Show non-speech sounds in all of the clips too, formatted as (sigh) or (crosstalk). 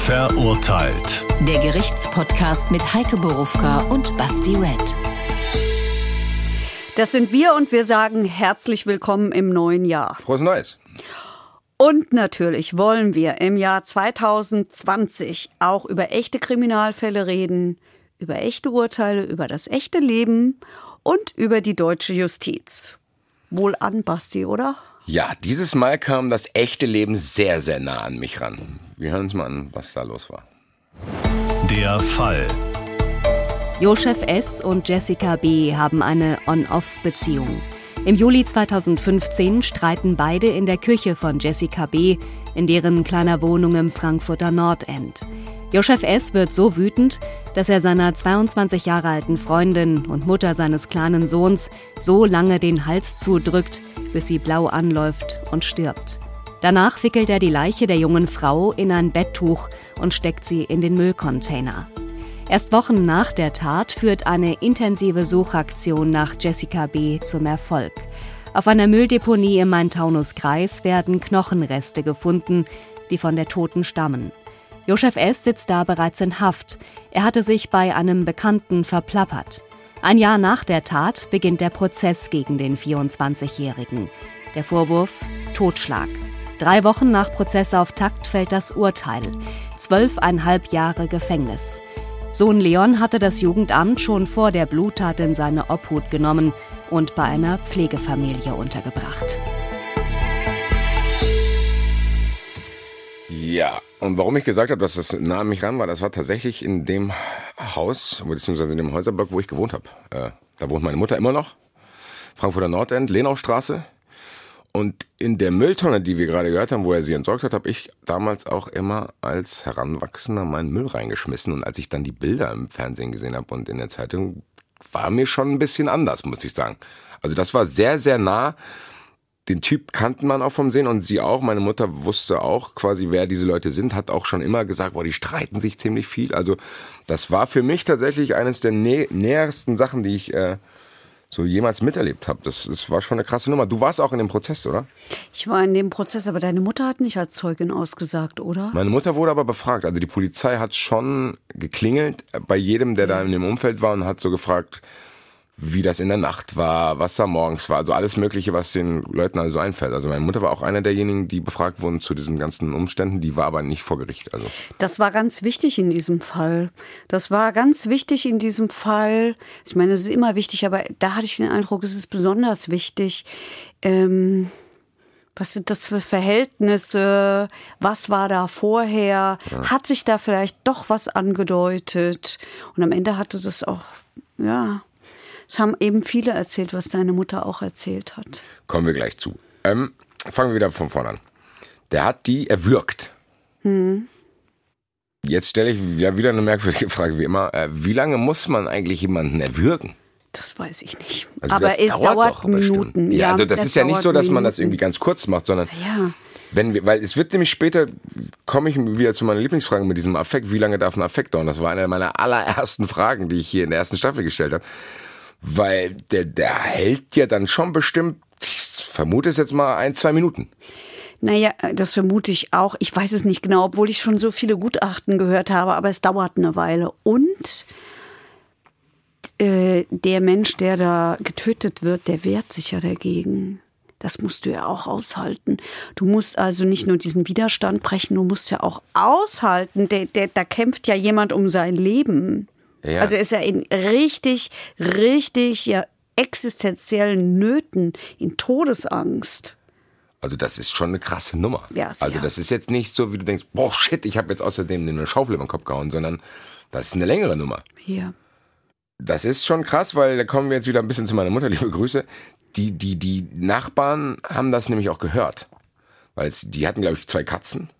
Verurteilt. Der Gerichtspodcast mit Heike Borufka und Basti Red. Das sind wir und wir sagen herzlich willkommen im neuen Jahr. Frohes Neues. Und natürlich wollen wir im Jahr 2020 auch über echte Kriminalfälle reden, über echte Urteile, über das echte Leben und über die deutsche Justiz. Wohl an, Basti, oder? Ja, dieses Mal kam das echte Leben sehr, sehr nah an mich ran. Wir hören uns mal an, was da los war. Der Fall. Josef S. und Jessica B. haben eine On-Off-Beziehung. Im Juli 2015 streiten beide in der Küche von Jessica B. in deren kleiner Wohnung im Frankfurter Nordend. Josef S. wird so wütend, dass er seiner 22 Jahre alten Freundin und Mutter seines kleinen Sohns so lange den Hals zudrückt, bis sie blau anläuft und stirbt. Danach wickelt er die Leiche der jungen Frau in ein Betttuch und steckt sie in den Müllcontainer. Erst Wochen nach der Tat führt eine intensive Suchaktion nach Jessica B. zum Erfolg. Auf einer Mülldeponie im Main-Taunus-Kreis werden Knochenreste gefunden, die von der Toten stammen. Josef S. sitzt da bereits in Haft. Er hatte sich bei einem Bekannten verplappert. Ein Jahr nach der Tat beginnt der Prozess gegen den 24-Jährigen. Der Vorwurf Totschlag. Drei Wochen nach Prozessauftakt fällt das Urteil. Zwölfeinhalb Jahre Gefängnis. Sohn Leon hatte das Jugendamt schon vor der Bluttat in seine Obhut genommen und bei einer Pflegefamilie untergebracht. Ja, und warum ich gesagt habe, dass das nah an mich ran war, das war tatsächlich in dem Haus, beziehungsweise in dem Häuserblock, wo ich gewohnt habe. Äh, da wohnt meine Mutter immer noch. Frankfurter Nordend, Lenaustraße. Und in der Mülltonne, die wir gerade gehört haben, wo er sie entsorgt hat, habe ich damals auch immer als Heranwachsender meinen Müll reingeschmissen. Und als ich dann die Bilder im Fernsehen gesehen habe und in der Zeitung, war mir schon ein bisschen anders, muss ich sagen. Also das war sehr, sehr nah den Typ kannten man auch vom Sehen und sie auch. Meine Mutter wusste auch quasi, wer diese Leute sind, hat auch schon immer gesagt, boah, die streiten sich ziemlich viel. Also das war für mich tatsächlich eines der nä nähersten Sachen, die ich äh, so jemals miterlebt habe. Das, das war schon eine krasse Nummer. Du warst auch in dem Prozess, oder? Ich war in dem Prozess, aber deine Mutter hat nicht als Zeugin ausgesagt, oder? Meine Mutter wurde aber befragt. Also die Polizei hat schon geklingelt bei jedem, der da in dem Umfeld war und hat so gefragt, wie das in der Nacht war, was da morgens war, also alles Mögliche, was den Leuten also einfällt. Also meine Mutter war auch einer derjenigen, die befragt wurden zu diesen ganzen Umständen, die war aber nicht vor Gericht. Also das war ganz wichtig in diesem Fall. Das war ganz wichtig in diesem Fall. Ich meine, es ist immer wichtig, aber da hatte ich den Eindruck, es ist besonders wichtig. Ähm was sind das für Verhältnisse? Was war da vorher? Hat sich da vielleicht doch was angedeutet? Und am Ende hatte das auch, ja, es haben eben viele erzählt, was deine Mutter auch erzählt hat. Kommen wir gleich zu. Ähm, fangen wir wieder von vorne an. Der hat die erwürgt. Hm. Jetzt stelle ich ja wieder eine merkwürdige Frage, wie immer. Äh, wie lange muss man eigentlich jemanden erwürgen? Das weiß ich nicht. Also Aber es dauert, dauert Minuten. Ja, also das, das ist ja nicht so, dass man das irgendwie ganz kurz macht, sondern ja. wenn wir, weil es wird nämlich später, komme ich wieder zu meiner Lieblingsfrage mit diesem Affekt, wie lange darf ein Affekt dauern? Das war eine meiner allerersten Fragen, die ich hier in der ersten Staffel gestellt habe weil der, der hält ja dann schon bestimmt, ich vermute es jetzt mal, ein, zwei Minuten. Naja, das vermute ich auch. Ich weiß es nicht genau, obwohl ich schon so viele Gutachten gehört habe, aber es dauert eine Weile. Und äh, der Mensch, der da getötet wird, der wehrt sich ja dagegen. Das musst du ja auch aushalten. Du musst also nicht nur diesen Widerstand brechen, du musst ja auch aushalten. Der, der, da kämpft ja jemand um sein Leben. Ja. Also ist er in richtig, richtig ja, existenziellen Nöten, in Todesangst. Also das ist schon eine krasse Nummer. Ja, also ja. das ist jetzt nicht so, wie du denkst, boah shit, ich habe jetzt außerdem eine Schaufel über den Kopf gehauen, sondern das ist eine längere Nummer. Hier. Das ist schon krass, weil da kommen wir jetzt wieder ein bisschen zu meiner Mutter, (laughs) liebe Grüße. Die, die, die Nachbarn haben das nämlich auch gehört. Weil es, die hatten, glaube ich, zwei Katzen.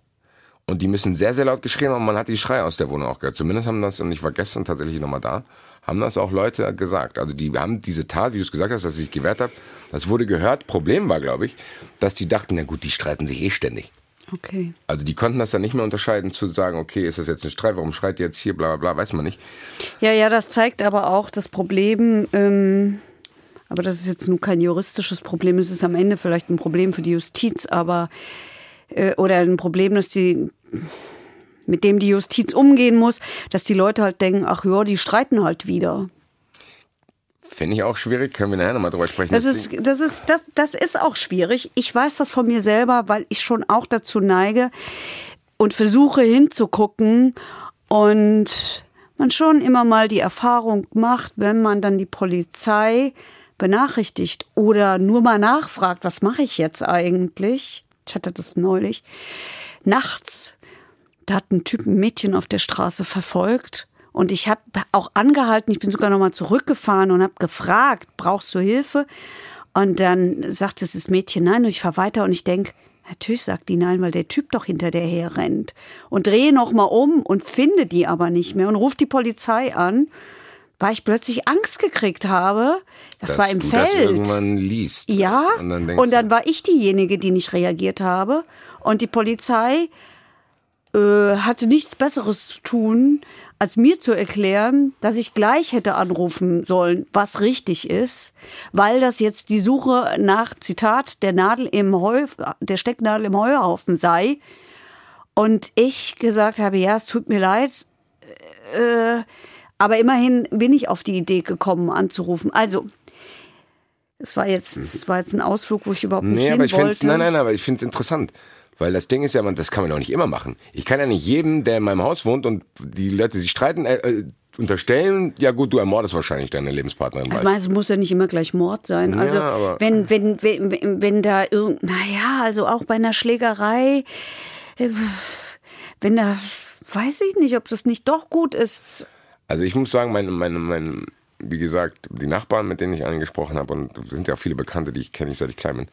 Und die müssen sehr, sehr laut geschrien haben. Man hat die Schreie aus der Wohnung auch gehört. Zumindest haben das, und ich war gestern tatsächlich nochmal da, haben das auch Leute gesagt. Also die haben diese Tat, wie du es gesagt hast, dass sich gewehrt hat, das wurde gehört. Problem war, glaube ich, dass die dachten, na gut, die streiten sich eh ständig. Okay. Also die konnten das dann nicht mehr unterscheiden, zu sagen, okay, ist das jetzt ein Streit, warum schreit die jetzt hier, bla bla bla, weiß man nicht. Ja, ja, das zeigt aber auch das Problem, ähm, aber das ist jetzt nur kein juristisches Problem, es ist am Ende vielleicht ein Problem für die Justiz, aber oder ein Problem, dass die mit dem die Justiz umgehen muss, dass die Leute halt denken, ach ja, die streiten halt wieder. Finde ich auch schwierig, können wir nachher nochmal drüber sprechen. Das ist, das, ist, das, das ist auch schwierig. Ich weiß das von mir selber, weil ich schon auch dazu neige und versuche hinzugucken und man schon immer mal die Erfahrung macht, wenn man dann die Polizei benachrichtigt oder nur mal nachfragt, was mache ich jetzt eigentlich? Ich hatte das neulich. Nachts, da hat ein Typ ein Mädchen auf der Straße verfolgt und ich habe auch angehalten, ich bin sogar noch mal zurückgefahren und habe gefragt, brauchst du Hilfe? Und dann sagt es das Mädchen nein und ich fahre weiter und ich denke, natürlich sagt die nein, weil der Typ doch hinter der her rennt. Und drehe noch mal um und finde die aber nicht mehr und ruft die Polizei an, weil ich plötzlich Angst gekriegt habe. Das dass war im du Feld. Das irgendwann liest. Ja, Und dann, und dann war ich diejenige, die nicht reagiert habe. Und die Polizei äh, hatte nichts Besseres zu tun, als mir zu erklären, dass ich gleich hätte anrufen sollen, was richtig ist, weil das jetzt die Suche nach Zitat der Nadel im Heu, der Stecknadel im Heuhaufen sei. Und ich gesagt habe, ja, es tut mir leid, äh, aber immerhin bin ich auf die Idee gekommen, anzurufen. Also, es war jetzt, es war jetzt ein Ausflug, wo ich überhaupt nicht Nee, hin aber ich wollte. nein, nein, aber ich finde es interessant. Weil das Ding ist ja, man, das kann man auch nicht immer machen. Ich kann ja nicht jedem, der in meinem Haus wohnt und die Leute sich streiten, äh, äh, unterstellen, ja gut, du ermordest wahrscheinlich deine Lebenspartnerin Ich meine, es muss ja nicht immer gleich Mord sein. Also Ja, wenn, wenn, wenn, wenn da irgend, naja, also auch bei einer Schlägerei, äh, wenn da, weiß ich nicht, ob das nicht doch gut ist. Also ich muss sagen, meine, meine, meine, wie gesagt, die Nachbarn, mit denen ich angesprochen habe, und es sind ja auch viele Bekannte, die ich kenne, seit ich klein bin,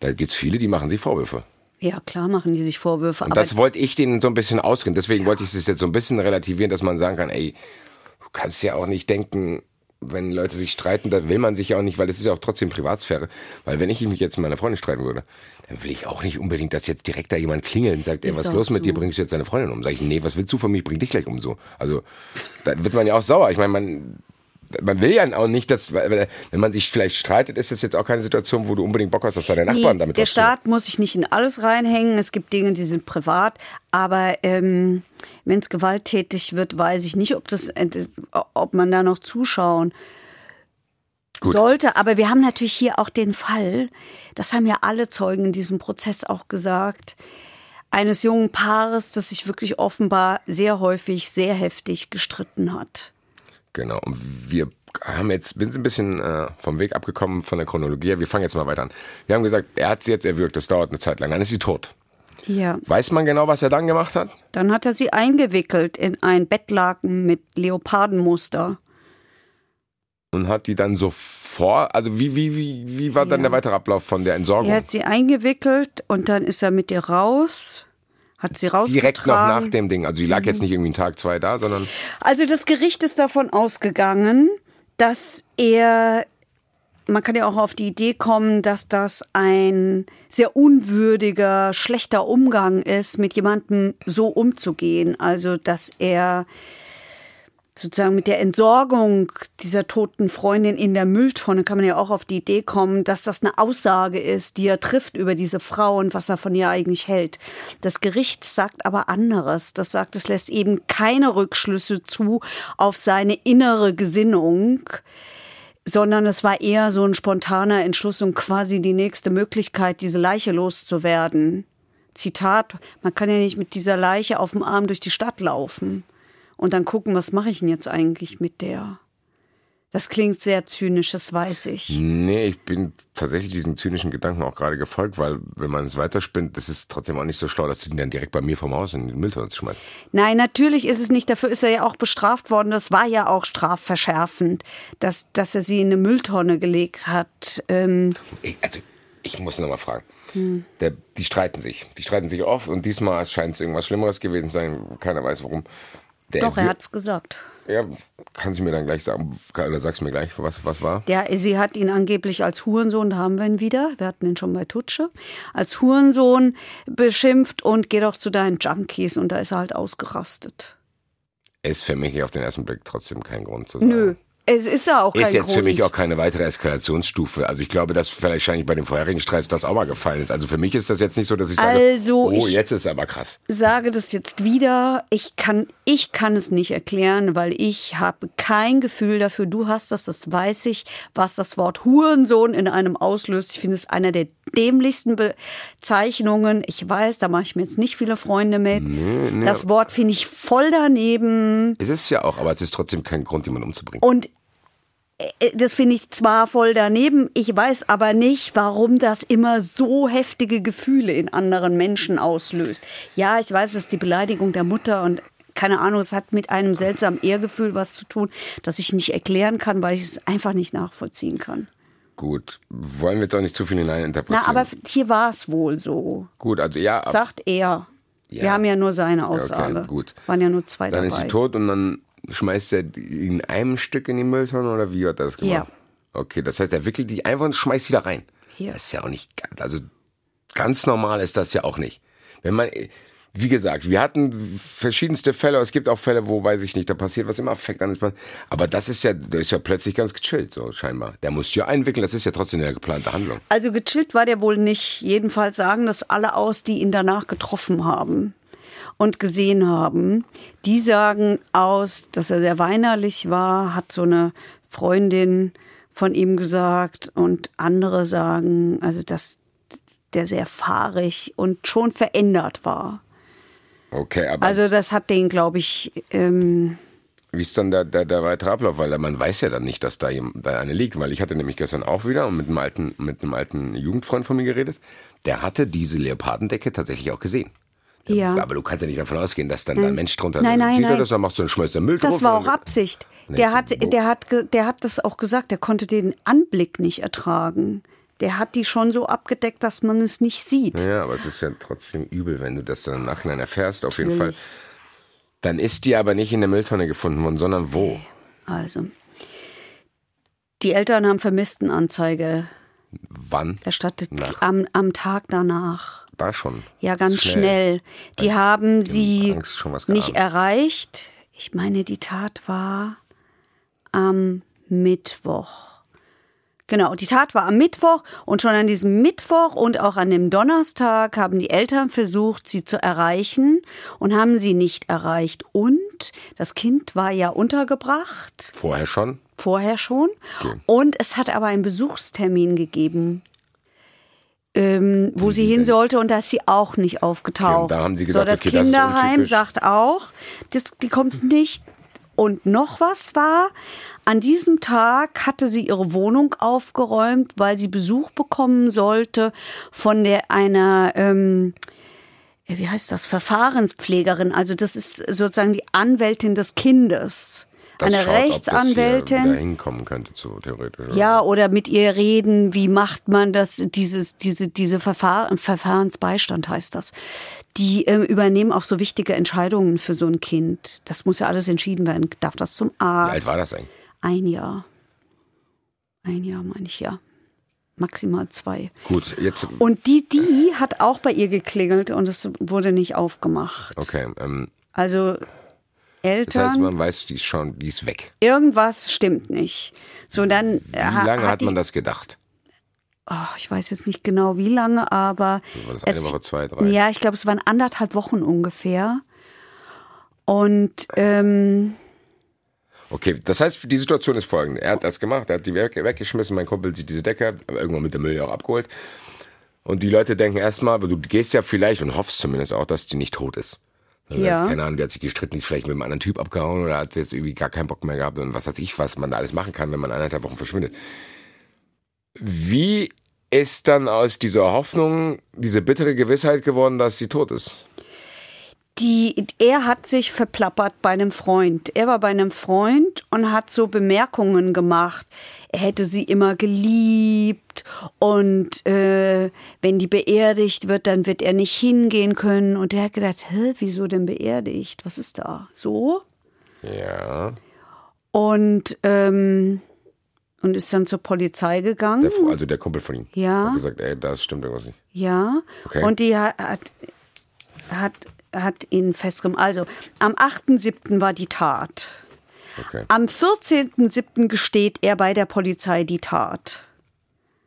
da gibt's viele, die machen sich Vorwürfe. Ja, klar machen die sich Vorwürfe, Und das wollte ich denen so ein bisschen ausreden. Deswegen wollte ich es jetzt so ein bisschen relativieren, dass man sagen kann, ey, du kannst ja auch nicht denken, wenn Leute sich streiten, da will man sich ja auch nicht, weil das ist ja auch trotzdem Privatsphäre. Weil wenn ich mich jetzt mit meiner Freundin streiten würde, dann will ich auch nicht unbedingt, dass jetzt direkt da jemand klingelt und sagt, ey, was ist los mit so. dir, bringst du jetzt deine Freundin um? Sag ich, nee, was willst du von mir, ich bring dich gleich um so. Also, da wird man ja auch sauer. Ich meine, man, man will ja auch nicht, dass, wenn man sich vielleicht streitet, ist das jetzt auch keine Situation, wo du unbedingt Bock hast, dass deine Nachbarn Nee, damit der. Staat muss sich nicht in alles reinhängen. Es gibt Dinge, die sind privat. Aber ähm, wenn es gewalttätig wird, weiß ich nicht, ob, das, äh, ob man da noch zuschauen Gut. sollte. Aber wir haben natürlich hier auch den Fall, das haben ja alle Zeugen in diesem Prozess auch gesagt, eines jungen Paares, das sich wirklich offenbar sehr häufig, sehr heftig gestritten hat. Genau. Und wir haben jetzt, sind ein bisschen äh, vom Weg abgekommen von der Chronologie. Wir fangen jetzt mal weiter an. Wir haben gesagt, er hat sie jetzt erwürgt, das dauert eine Zeit lang. Dann ist sie tot. Ja. Weiß man genau, was er dann gemacht hat? Dann hat er sie eingewickelt in ein Bettlaken mit Leopardenmuster. Und hat die dann sofort, also wie, wie, wie, wie war dann Ja. der weitere Ablauf von der Entsorgung? Er hat sie eingewickelt und dann ist er mit ihr raus, hat sie rausgetragen. Direkt noch nach dem Ding. Also die lag jetzt nicht irgendwie einen Tag, zwei da, sondern Also das Gericht ist davon ausgegangen, dass er, man kann ja auch auf die Idee kommen, dass das ein sehr unwürdiger, schlechter Umgang ist, mit jemandem so umzugehen. Also dass er sozusagen mit der Entsorgung dieser toten Freundin in der Mülltonne kann man ja auch auf die Idee kommen, dass das eine Aussage ist, die er trifft über diese Frau und was er von ihr eigentlich hält. Das Gericht sagt aber anderes. Das sagt, es lässt eben keine Rückschlüsse zu auf seine innere Gesinnung, sondern es war eher so ein spontaner Entschluss und quasi die nächste Möglichkeit, diese Leiche loszuwerden. Zitat, man kann ja nicht mit dieser Leiche auf dem Arm durch die Stadt laufen und dann gucken, was mache ich denn jetzt eigentlich mit der? Das klingt sehr zynisch, das weiß ich. nee, ich bin tatsächlich diesen zynischen Gedanken auch gerade gefolgt, weil wenn man es weiterspinnt, das ist trotzdem auch nicht so schlau, dass du den dann direkt bei mir vom Haus in den Mülltonne schmeißt. Nein, natürlich ist es nicht. Dafür ist er ja auch bestraft worden. Das war ja auch strafverschärfend, dass, dass er sie in eine Mülltonne gelegt hat. Ähm, Ich, also, ich muss noch mal fragen. Hm. Der, die streiten sich. Die streiten sich oft und diesmal scheint es irgendwas Schlimmeres gewesen zu sein. Keiner weiß warum. Der doch, er erwür- hat's gesagt. Ja, kannst du mir dann gleich sagen, oder sagst du mir gleich, was, was war? Der, sie hat ihn angeblich als Hurensohn, da haben wir ihn wieder, wir hatten ihn schon bei Tutsche, als Hurensohn beschimpft und geh doch zu deinen Junkies und da ist er halt ausgerastet. Ist für mich auf den ersten Blick trotzdem kein Grund zu sagen. Nö. Es ist ja auch kein Ist jetzt Grund. für mich auch keine weitere Eskalationsstufe. Also ich glaube, dass vielleicht wahrscheinlich bei dem vorherigen Streit das auch mal gefallen ist. Also für mich ist das jetzt nicht so, dass ich sage, Also, oh, ich- jetzt ist aber krass. sage das jetzt wieder. Ich kann, ich kann es nicht erklären, weil ich habe kein Gefühl dafür. Du hast das, das weiß ich, was das Wort Hurensohn in einem auslöst. Ich finde es einer der dämlichsten Bezeichnungen. Ich weiß, da mache ich mir jetzt nicht viele Freunde mit. Das Wort finde ich voll daneben. Es ist ja auch, aber es ist trotzdem kein Grund, jemanden umzubringen. Und das finde ich zwar voll daneben, ich weiß aber nicht, warum das immer so heftige Gefühle in anderen Menschen auslöst. Ja, ich weiß, es ist die Beleidigung der Mutter und keine Ahnung, es hat mit einem seltsamen Ehrgefühl was zu tun, das ich nicht erklären kann, weil ich es einfach nicht nachvollziehen kann. Gut, wollen wir jetzt auch nicht zu viel hineininterpretieren. Na, aber hier war es wohl so, Gut, also ja, sagt er. Ja. Wir haben ja nur seine okay, Aussage. gut. Waren ja nur zwei dann dabei. ist sie tot und dann schmeißt er in einem Stück in die Mülltonne oder wie hat er das gemacht? Ja. Okay, das heißt, er wickelt die einfach und schmeißt sie da rein. Ja. Das ist ja auch nicht, also ganz normal ist das ja auch nicht. Wenn man, wie gesagt, wir hatten verschiedenste Fälle, es gibt auch Fälle, wo, weiß ich nicht, da passiert was im Affekt, dann ist man, aber das ist ja, der ist ja plötzlich ganz gechillt, so scheinbar. Der muss ja einwickeln, das ist ja trotzdem eine geplante Handlung. Also gechillt war der wohl nicht. Jedenfalls sagen das alle aus, die ihn danach getroffen haben und gesehen haben. Die sagen aus, dass er sehr weinerlich war, hat so eine Freundin von ihm gesagt und andere sagen, also dass der sehr fahrig und schon verändert war. Okay, aber Also das hat den, glaube ich, ähm, Wie ist dann der, der, der weitere Ablauf? Weil man weiß ja dann nicht, dass da, da eine liegt. Weil ich hatte nämlich gestern auch wieder mit einem alten, mit einem alten Jugendfreund von mir geredet. Der hatte diese Leopardendecke tatsächlich auch gesehen. Ja. Aber du kannst ja nicht davon ausgehen, dass dann da ein Mensch drunter Nein, nein, sieht er nein. das, dann machst du einen Schmeiß Müll drauf. Das war auch Absicht. Der hat, der, hat, der hat das auch gesagt, der konnte den Anblick nicht ertragen. Der hat die schon so abgedeckt, dass man es nicht sieht. Ja, aber es ist ja trotzdem übel, wenn du das dann im Nachhinein erfährst, auf jeden Fall. Dann ist die aber nicht in der Mülltonne gefunden worden, sondern wo? Also, die Eltern haben Vermisstenanzeige Wann? erstattet Nach. am, am Tag danach. Da schon. Ja, ganz schnell. Die haben sie nicht erreicht. Ich meine, die Tat war am Mittwoch. Genau, die Tat war am Mittwoch und schon an diesem Mittwoch und auch an dem Donnerstag haben die Eltern versucht, sie zu erreichen und haben sie nicht erreicht. Und das Kind war ja untergebracht, Vorher schon? vorher schon. Okay. Und es hat aber einen Besuchstermin gegeben, ähm, wo sie hin sollte und da ist sie auch nicht aufgetaucht. Okay, da haben sie so, gesagt, das okay, das ist Kinderheim untypisch. sagt auch, das, die kommt nicht. Und noch was war, an diesem Tag hatte sie ihre Wohnung aufgeräumt, weil sie Besuch bekommen sollte von der einer ähm, wie heißt das, Verfahrenspflegerin. Also das ist sozusagen die Anwältin des Kindes. Das Eine schaut, ob das Rechtsanwältin. hinkommen könnte, so theoretisch. oder? Ja, oder mit ihr reden, wie macht man das, dieses, diese, diese Verfahren, Verfahrensbeistand heißt das. Die ähm, übernehmen auch so wichtige Entscheidungen für so ein Kind. Das muss ja alles entschieden werden. Darf das zum Wie Arzt? alt war das eigentlich? Ein Jahr. Ein Jahr meine ich ja. Maximal zwei. Gut, jetzt. Und die, die hat auch bei ihr geklingelt und es wurde nicht aufgemacht. Okay, ähm, Also das Eltern, heißt, man weiß, die ist schon, die ist weg. irgendwas stimmt nicht. So dann Wie lange hat man das gedacht? oh, ich weiß jetzt nicht genau wie lange, aber War das eine es, Woche, zwei, drei? ja, ich glaube, es waren anderthalb Wochen ungefähr. Und ähm, Okay, das heißt, die Situation ist folgende. Er hat das gemacht, er hat die weg, weggeschmissen, mein Kumpel sieht diese Decke, aber irgendwann mit dem Müll ja auch abgeholt. Und die Leute denken erstmal, du gehst ja vielleicht und hoffst zumindest auch, dass die nicht tot ist. Also Ja. keine Ahnung, die hat sich gestritten, ist vielleicht mit einem anderen Typ abgehauen oder hat jetzt irgendwie gar keinen Bock mehr gehabt und was weiß ich, was man da alles machen kann, wenn man eineinhalb Wochen verschwindet. Wie ist dann aus dieser Hoffnung diese bittere Gewissheit geworden, dass sie tot ist? Die, er hat sich verplappert bei einem Freund. Er war bei einem Freund und hat so Bemerkungen gemacht. Er hätte sie immer geliebt und äh, wenn die beerdigt wird, dann wird er nicht hingehen können. Und er hat gedacht, hä, wieso denn beerdigt? Was ist da? So? Ja. Und, ähm, und ist dann zur Polizei gegangen. Der, also der Kumpel von ihm. Ja. Hat gesagt, ey, das stimmt irgendwas nicht. Ja. Okay. Und die hat, hat, hat, hat ihn festgenommen. Also, am 8.7. war die Tat. Okay. Am 14.07. gesteht er bei der Polizei die Tat.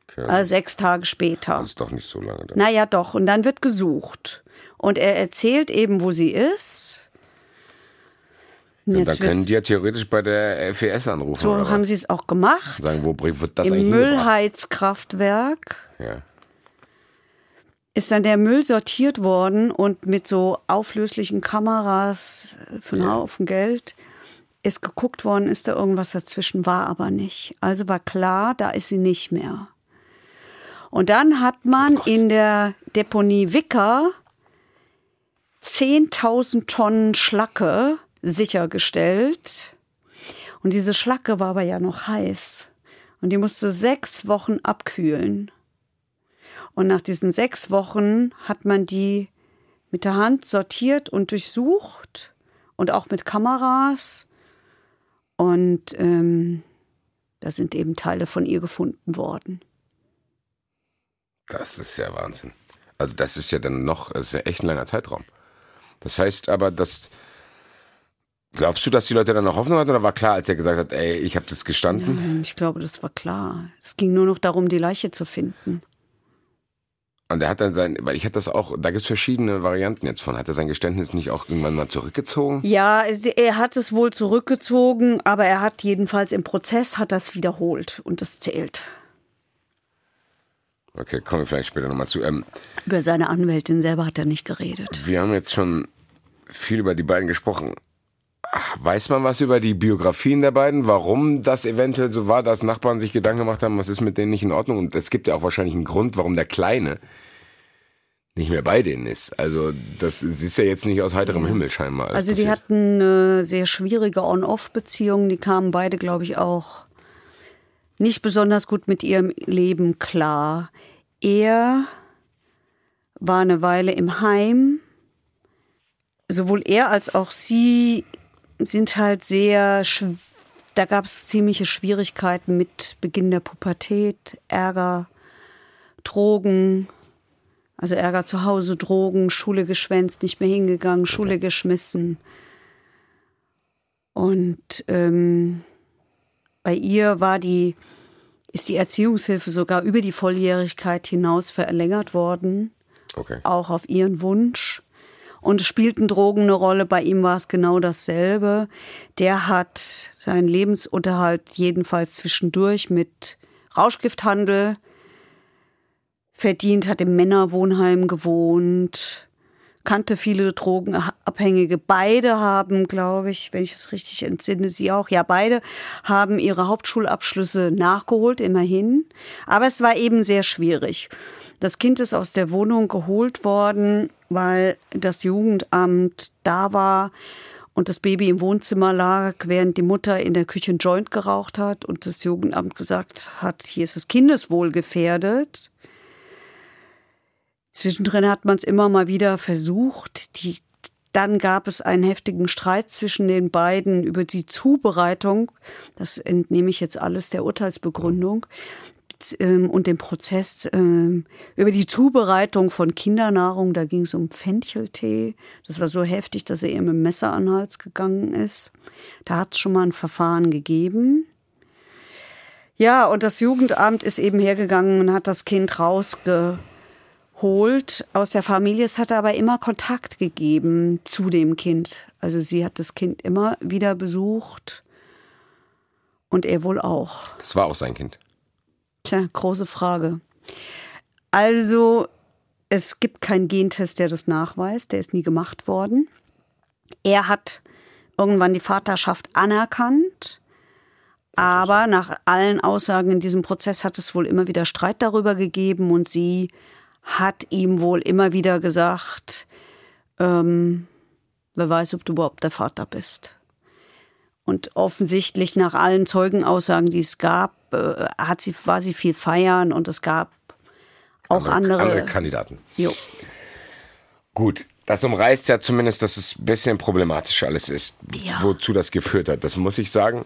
okay. Also sechs Tage später. das ist doch nicht so lange. Dann. Naja, doch. Und dann wird gesucht. Und er erzählt eben, wo sie ist. Und jetzt dann können die ja theoretisch bei der FES anrufen. so haben sie es auch gemacht. Sagen, wo wird das Im? Müllheizkraftwerk Ja. Ist dann der Müll sortiert worden und mit so auflöslichen Kameras für einen Haufen Geld ist geguckt worden, ist da irgendwas dazwischen, war aber nicht. Also war klar, da ist sie nicht mehr. Und dann hat man in der Deponie Wicker 10.000 Tonnen Schlacke sichergestellt. Und diese Schlacke war aber ja noch heiß. Und die musste sechs Wochen abkühlen. Und nach diesen sechs Wochen hat man die mit der Hand sortiert und durchsucht und auch mit Kameras. Und ähm, da sind eben Teile von ihr gefunden worden. Das ist ja Wahnsinn. Also das ist ja dann noch, das ist ja echt ein langer Zeitraum. Das heißt aber, dass glaubst du, dass die Leute dann noch Hoffnung hatten oder war klar, als er gesagt hat, ey, ich habe das gestanden? Nein, Ich glaube, das war klar. Es ging nur noch darum, die Leiche zu finden. Und er hat dann sein, weil ich hatte das auch, da gibt's verschiedene Varianten jetzt von. Hat er sein Geständnis nicht auch irgendwann mal zurückgezogen? Ja, es- er hat es wohl zurückgezogen, aber er hat jedenfalls im Prozess hat das wiederholt und das zählt. Okay, kommen wir vielleicht später nochmal zu. Ähm, Über seine Anwältin selber hat er nicht geredet. wir haben jetzt schon viel über die beiden gesprochen. Weiß man was über die Biografien der beiden? Warum das eventuell so war, dass Nachbarn sich Gedanken gemacht haben, was ist mit denen nicht in Ordnung? Und es gibt ja auch wahrscheinlich einen Grund, warum der Kleine nicht mehr bei denen ist. Also das, ist ja jetzt nicht aus heiterem Himmel scheinbar. Also die passiert. hatten eine sehr schwierige On-Off-Beziehung. Die kamen beide, glaube ich, auch nicht besonders gut mit ihrem Leben klar. Er war eine Weile im Heim. Sowohl er als auch sie sind halt sehr, da gab es ziemliche Schwierigkeiten mit Beginn der Pubertät, Ärger, Drogen, also Ärger zu Hause, Drogen, Schule geschwänzt, nicht mehr hingegangen, Schule geschmissen. Und ähm, bei ihr war die, ist die Erziehungshilfe sogar über die Volljährigkeit hinaus verlängert worden, Okay. auch auf ihren Wunsch. Und spielten Drogen eine Rolle, bei ihm war es genau dasselbe. Der hat seinen Lebensunterhalt jedenfalls zwischendurch mit Rauschgifthandel verdient, hat im Männerwohnheim gewohnt, kannte viele Drogenabhängige. Beide haben, glaube ich, wenn ich es richtig entsinne, sie auch, ja, beide haben ihre Hauptschulabschlüsse nachgeholt, immerhin. Aber es war eben sehr schwierig. Das Kind ist aus der Wohnung geholt worden, weil das Jugendamt da war und das Baby im Wohnzimmer lag, während die Mutter in der Küche einen Joint geraucht hat und das Jugendamt gesagt hat, hier ist das Kindeswohl gefährdet. Zwischendrin hat man es immer mal wieder versucht. Die, dann gab es einen heftigen Streit zwischen den beiden über die Zubereitung. Das entnehme ich jetzt alles der Urteilsbegründung ähm, und dem Prozess ähm, über die Zubereitung von Kindernahrung. Da ging es um Fencheltee. Das war so heftig, dass er ihr mit dem Messer an den Hals gegangen ist. Da hat es schon mal ein Verfahren gegeben. Ja, und das Jugendamt ist eben hergegangen und hat das Kind rausgeholt aus der Familie. Es hat aber immer Kontakt gegeben zu dem Kind. Also sie hat das Kind immer wieder besucht und er wohl auch. Das war auch sein Kind. Tja, große Frage. Also, es gibt keinen Gentest, der das nachweist. Der ist nie gemacht worden. Er hat irgendwann die Vaterschaft anerkannt. Aber nach allen Aussagen in diesem Prozess hat es wohl immer wieder Streit darüber gegeben und sie hat ihm wohl immer wieder gesagt, ähm, wer weiß, ob du überhaupt der Vater bist. Und offensichtlich nach allen Zeugenaussagen, die es gab, äh, hat sie, war sie viel feiern und es gab auch andere. andere Kandidaten. jo. Gut, das umreißt ja zumindest, dass es ein bisschen problematisch alles ist, Ja. wozu das geführt hat. Das muss ich sagen.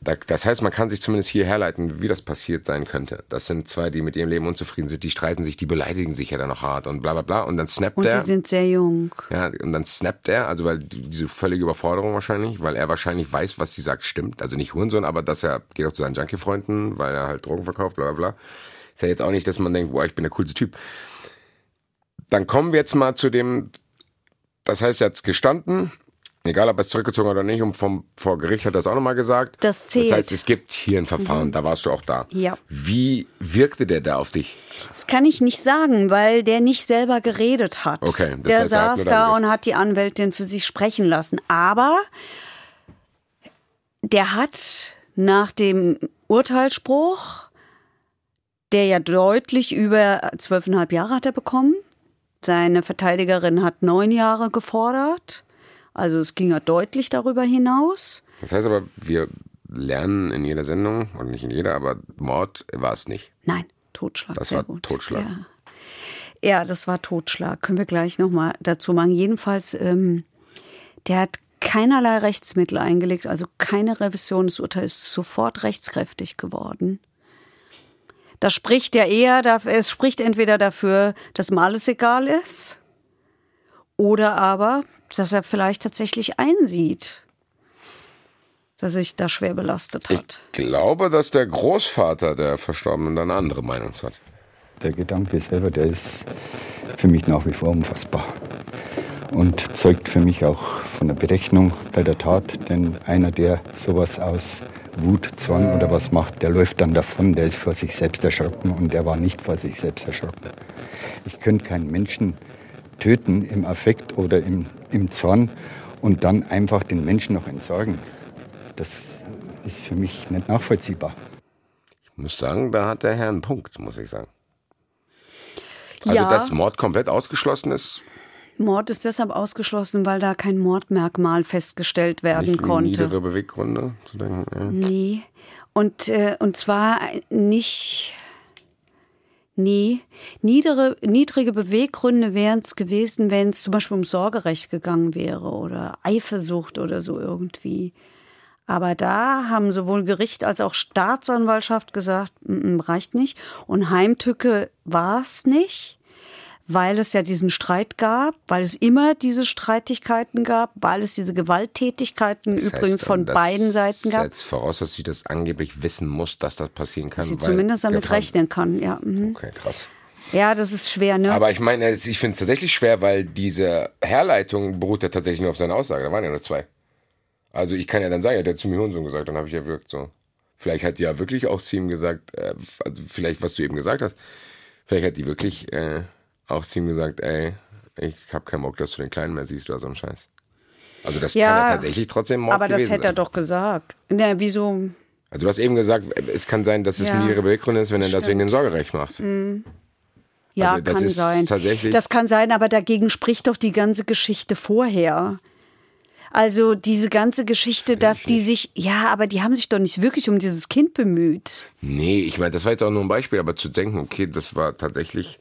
Das heißt, man kann sich zumindest hier herleiten, wie das passiert sein könnte. Das sind zwei, die mit ihrem Leben unzufrieden sind, die streiten sich, die beleidigen sich ja dann noch hart und bla bla bla. Und dann snappt Und er. die sind sehr jung. Ja, und dann snappt er, also weil die- diese völlige Überforderung wahrscheinlich, weil er wahrscheinlich weiß, was sie sagt, stimmt. Also nicht Hurensohn, aber dass er geht auch zu seinen Junkie-Freunden, weil er halt Drogen verkauft, bla bla bla. Ist ja jetzt auch nicht, dass man denkt, boah, ich bin der coolste Typ. Dann kommen wir jetzt mal zu dem, das heißt, er hat gestanden, egal ob er es zurückgezogen hat oder nicht, und vom, vor Gericht hat er es auch nochmal gesagt. Das zählt. Das heißt, es gibt hier ein Verfahren, da warst du auch da. Ja. Wie wirkte der da auf dich? Das kann ich nicht sagen, weil der nicht selber geredet hat. Okay, das der heißt, saß da und hat die Anwältin für sich sprechen lassen. Aber der hat nach dem Urteilsspruch, der ja deutlich über zwölfeinhalb Jahre hat er bekommen. Seine Verteidigerin hat neun Jahre gefordert. Also es ging ja deutlich darüber hinaus. Das heißt aber, wir lernen in jeder Sendung, und nicht in jeder, aber Mord war es nicht. Nein, Totschlag. Das sehr war gut. Totschlag. Ja. ja, das war Totschlag. Können wir gleich nochmal dazu machen. Jedenfalls, ähm, der hat keinerlei Rechtsmittel eingelegt, also keine Revision des Urteils, ist sofort rechtskräftig geworden. Das spricht ja eher, dafür, es spricht entweder dafür, dass ihm alles egal ist, oder aber, dass er vielleicht tatsächlich einsieht, dass er sich da schwer belastet hat. Ich glaube, dass der Großvater der Verstorbenen da eine andere Meinung hat. Der Gedanke selber, der ist für mich nach wie vor unfassbar. Und zeugt für mich auch von der Berechnung bei der Tat. Denn einer, der sowas aus Wut, Zorn oder was macht, der läuft dann davon, der ist vor sich selbst erschrocken und der war nicht vor sich selbst erschrocken. Ich könnte keinen Menschen töten im Affekt oder im, im Zorn und dann einfach den Menschen noch entsorgen. Das ist für mich nicht nachvollziehbar. Ich muss sagen, da hat der Herr einen Punkt, muss ich sagen. Also, Ja. dass Mord komplett ausgeschlossen ist, Mord ist deshalb ausgeschlossen, weil da kein Mordmerkmal festgestellt werden nicht konnte. niedere Beweggründe zu denken. Ja. Nee. Und, äh, und zwar nicht. Nee, niedere, niedrige Beweggründe wären es gewesen, wenn es zum Beispiel um Sorgerecht gegangen wäre oder Eifersucht oder so irgendwie. Aber da haben sowohl Gericht als auch Staatsanwaltschaft gesagt, "Mm, mm, reicht nicht. Und Heimtücke war es nicht, weil es ja diesen Streit gab, weil es immer diese Streitigkeiten gab, weil es diese Gewalttätigkeiten Das übrigens heißt, von das beiden Seiten gab. setzt voraus, dass sie das angeblich wissen muss, dass das passieren kann. Sie weil zumindest damit Gefahr- rechnen kann, ja. mhm. Okay, krass. Ja, das ist schwer, ne? Aber ich meine, ich finde es tatsächlich schwer, weil diese Herleitung beruht ja tatsächlich nur auf seiner Aussage. Da waren ja nur zwei. Also ich kann ja dann sagen, ja, der hat zu mir Hurensohn gesagt, dann habe ich ja wirkt so. Vielleicht hat die ja wirklich auch zu ihm gesagt, äh, also vielleicht, was du eben gesagt hast, vielleicht hat die wirklich äh, auch zu ihm gesagt, ey, ich habe keinen Bock, dass du den Kleinen mehr siehst oder so ein Scheiß. Also das Ja, kann ja tatsächlich trotzdem Mord aber das hätte er sein. doch gesagt. Na, wieso? Also du hast eben gesagt, es kann sein, dass es Ja, mehrere Beweggründe ist, wenn er das deswegen den stimmt. Sorgerecht macht. Ja, Also das kann ist sein. tatsächlich- Das kann sein, aber dagegen spricht doch die ganze Geschichte vorher. Also diese ganze Geschichte, dass die sich, ja, aber die haben sich doch nicht wirklich um dieses Kind bemüht. Nee, ich meine, das war jetzt auch nur ein Beispiel, aber zu denken, okay, das war tatsächlich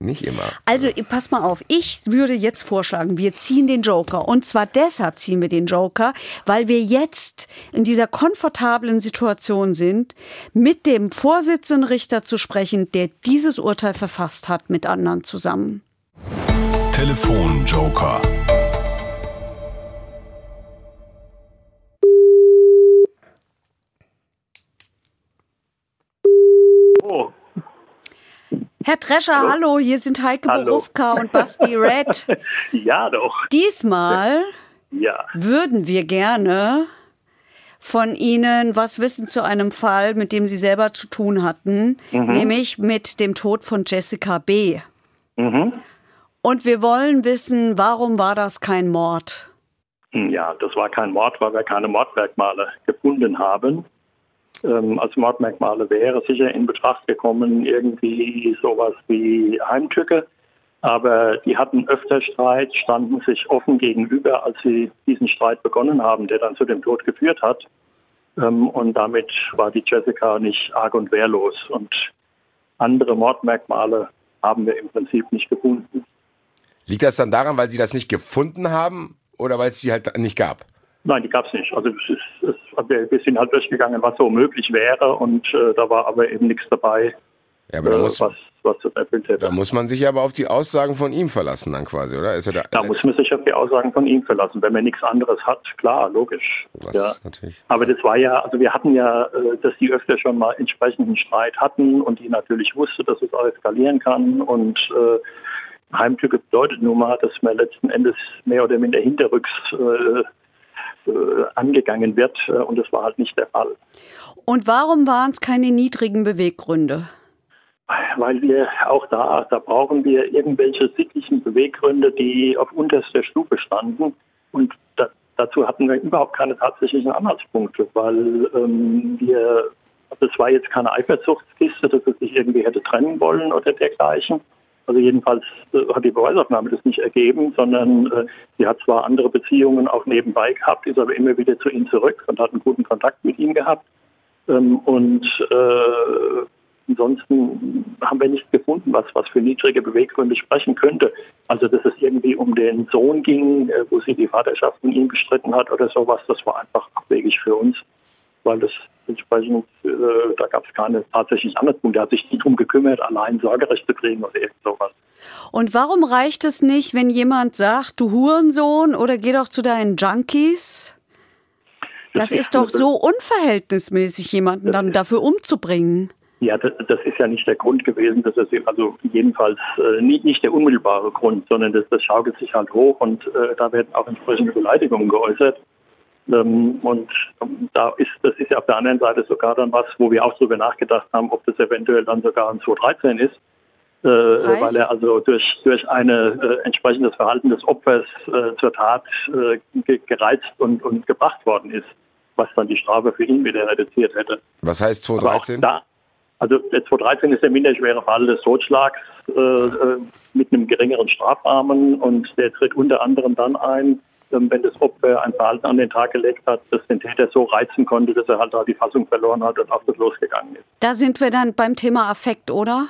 nicht immer. Also pass mal auf, ich würde jetzt vorschlagen, wir ziehen den Joker. Und zwar deshalb ziehen wir den Joker, weil wir jetzt in dieser komfortablen Situation sind, mit dem Vorsitzenden Richter zu sprechen, der dieses Urteil verfasst hat mit anderen zusammen. Telefonjoker. Oh, Herr Drescher, hallo, hier sind Heike Hallo. Borufka und Basti Red. (laughs) ja doch. Diesmal Ja. würden wir gerne von Ihnen was wissen zu einem Fall, mit dem Sie selber zu tun hatten, nämlich mit dem Tod von Jessica B. Und wir wollen wissen, warum war das kein Mord? Hm, Ja, das war kein Mord, weil wir keine Mordmerkmale gefunden haben. Ähm, als Mordmerkmale wäre sicher in Betracht gekommen irgendwie sowas wie Heimtücke. Aber die hatten öfter Streit, standen sich offen gegenüber, als sie diesen Streit begonnen haben, der dann zu dem Tod geführt hat. Ähm, und damit war die Jessica nicht arg und wehrlos. Und andere Mordmerkmale haben wir im Prinzip nicht gefunden. Liegt das dann daran, weil sie das nicht gefunden haben oder weil es sie halt nicht gab? Nein, die gab es nicht. Also es ist, es, wir sind halt durchgegangen, was so möglich wäre und äh, da war aber eben nichts dabei, Ja, aber da äh, muss, was, was das erfüllt hätte. da muss man sich aber auf die Aussagen von ihm verlassen dann quasi, oder? Ist er da, Da muss man sich auf die Aussagen von ihm verlassen. Wenn man nichts anderes hat, klar, logisch. Das Ja. natürlich. Aber das war ja, also wir hatten ja, äh, dass die öfter schon mal entsprechenden Streit hatten und die natürlich wusste, dass es auch eskalieren kann. Und äh, Heimtücke bedeutet nun mal, dass man letzten Endes mehr oder minder hinterrücks äh, angegangen wird. äh, Und das war halt nicht der Fall. Und warum waren es keine niedrigen Beweggründe? Weil wir auch da, da brauchen wir irgendwelche sittlichen Beweggründe, die auf unterster Stufe standen. Und da, dazu hatten wir überhaupt keine tatsächlichen Anhaltspunkte, weil ähm, wir, also es war jetzt keine Eifersuchtskiste, dass es sich irgendwie hätte trennen wollen oder dergleichen. Also jedenfalls äh, hat die Beweisaufnahme das nicht ergeben, sondern äh, sie hat zwar andere Beziehungen auch nebenbei gehabt, ist aber immer wieder zu ihm zurück und hat einen guten Kontakt mit ihm gehabt. Ähm, und äh, ansonsten haben wir nichts gefunden, was, was für niedrige Beweggründe sprechen könnte. Also dass es irgendwie um den Sohn ging, äh, wo sie die Vaterschaft von ihm bestritten hat oder sowas, das war einfach abwegig für uns, weil das entsprechend, äh, da gab es keine tatsächlich Anhaltspunkte. Er hat sich nicht drum gekümmert, allein Sorgerecht zu kriegen oder irgend sowas. Und warum reicht es nicht, wenn jemand sagt, du Hurensohn oder geh doch zu deinen Junkies? Das ist doch so unverhältnismäßig, jemanden dann dafür umzubringen. Ja, das, das ist ja nicht der Grund gewesen, dass es also jedenfalls äh, nicht, nicht der unmittelbare Grund, sondern das, das schaukelt sich halt hoch und äh, da werden auch entsprechende Beleidigungen geäußert. Ähm, und ähm, da ist, das ist ja auf der anderen Seite sogar dann was, wo wir auch darüber nachgedacht haben, ob das eventuell dann sogar ein 213 ist. Äh, weil er also durch, durch eine äh, entsprechendes Verhalten des Opfers äh, zur Tat äh, ge gereizt und, und gebracht worden ist, was dann die Strafe für ihn wieder reduziert hätte. Was heißt Aber auch 213? Da, also der 213 ist der minderschwere Fall des Totschlags äh, äh, mit einem geringeren Strafrahmen und der tritt unter anderem dann ein, wenn das Opfer ein Verhalten an den Tag gelegt hat, das den Täter so reizen konnte, dass er halt da die Fassung verloren hat und auf das losgegangen ist. Da sind wir dann beim Thema Affekt, oder?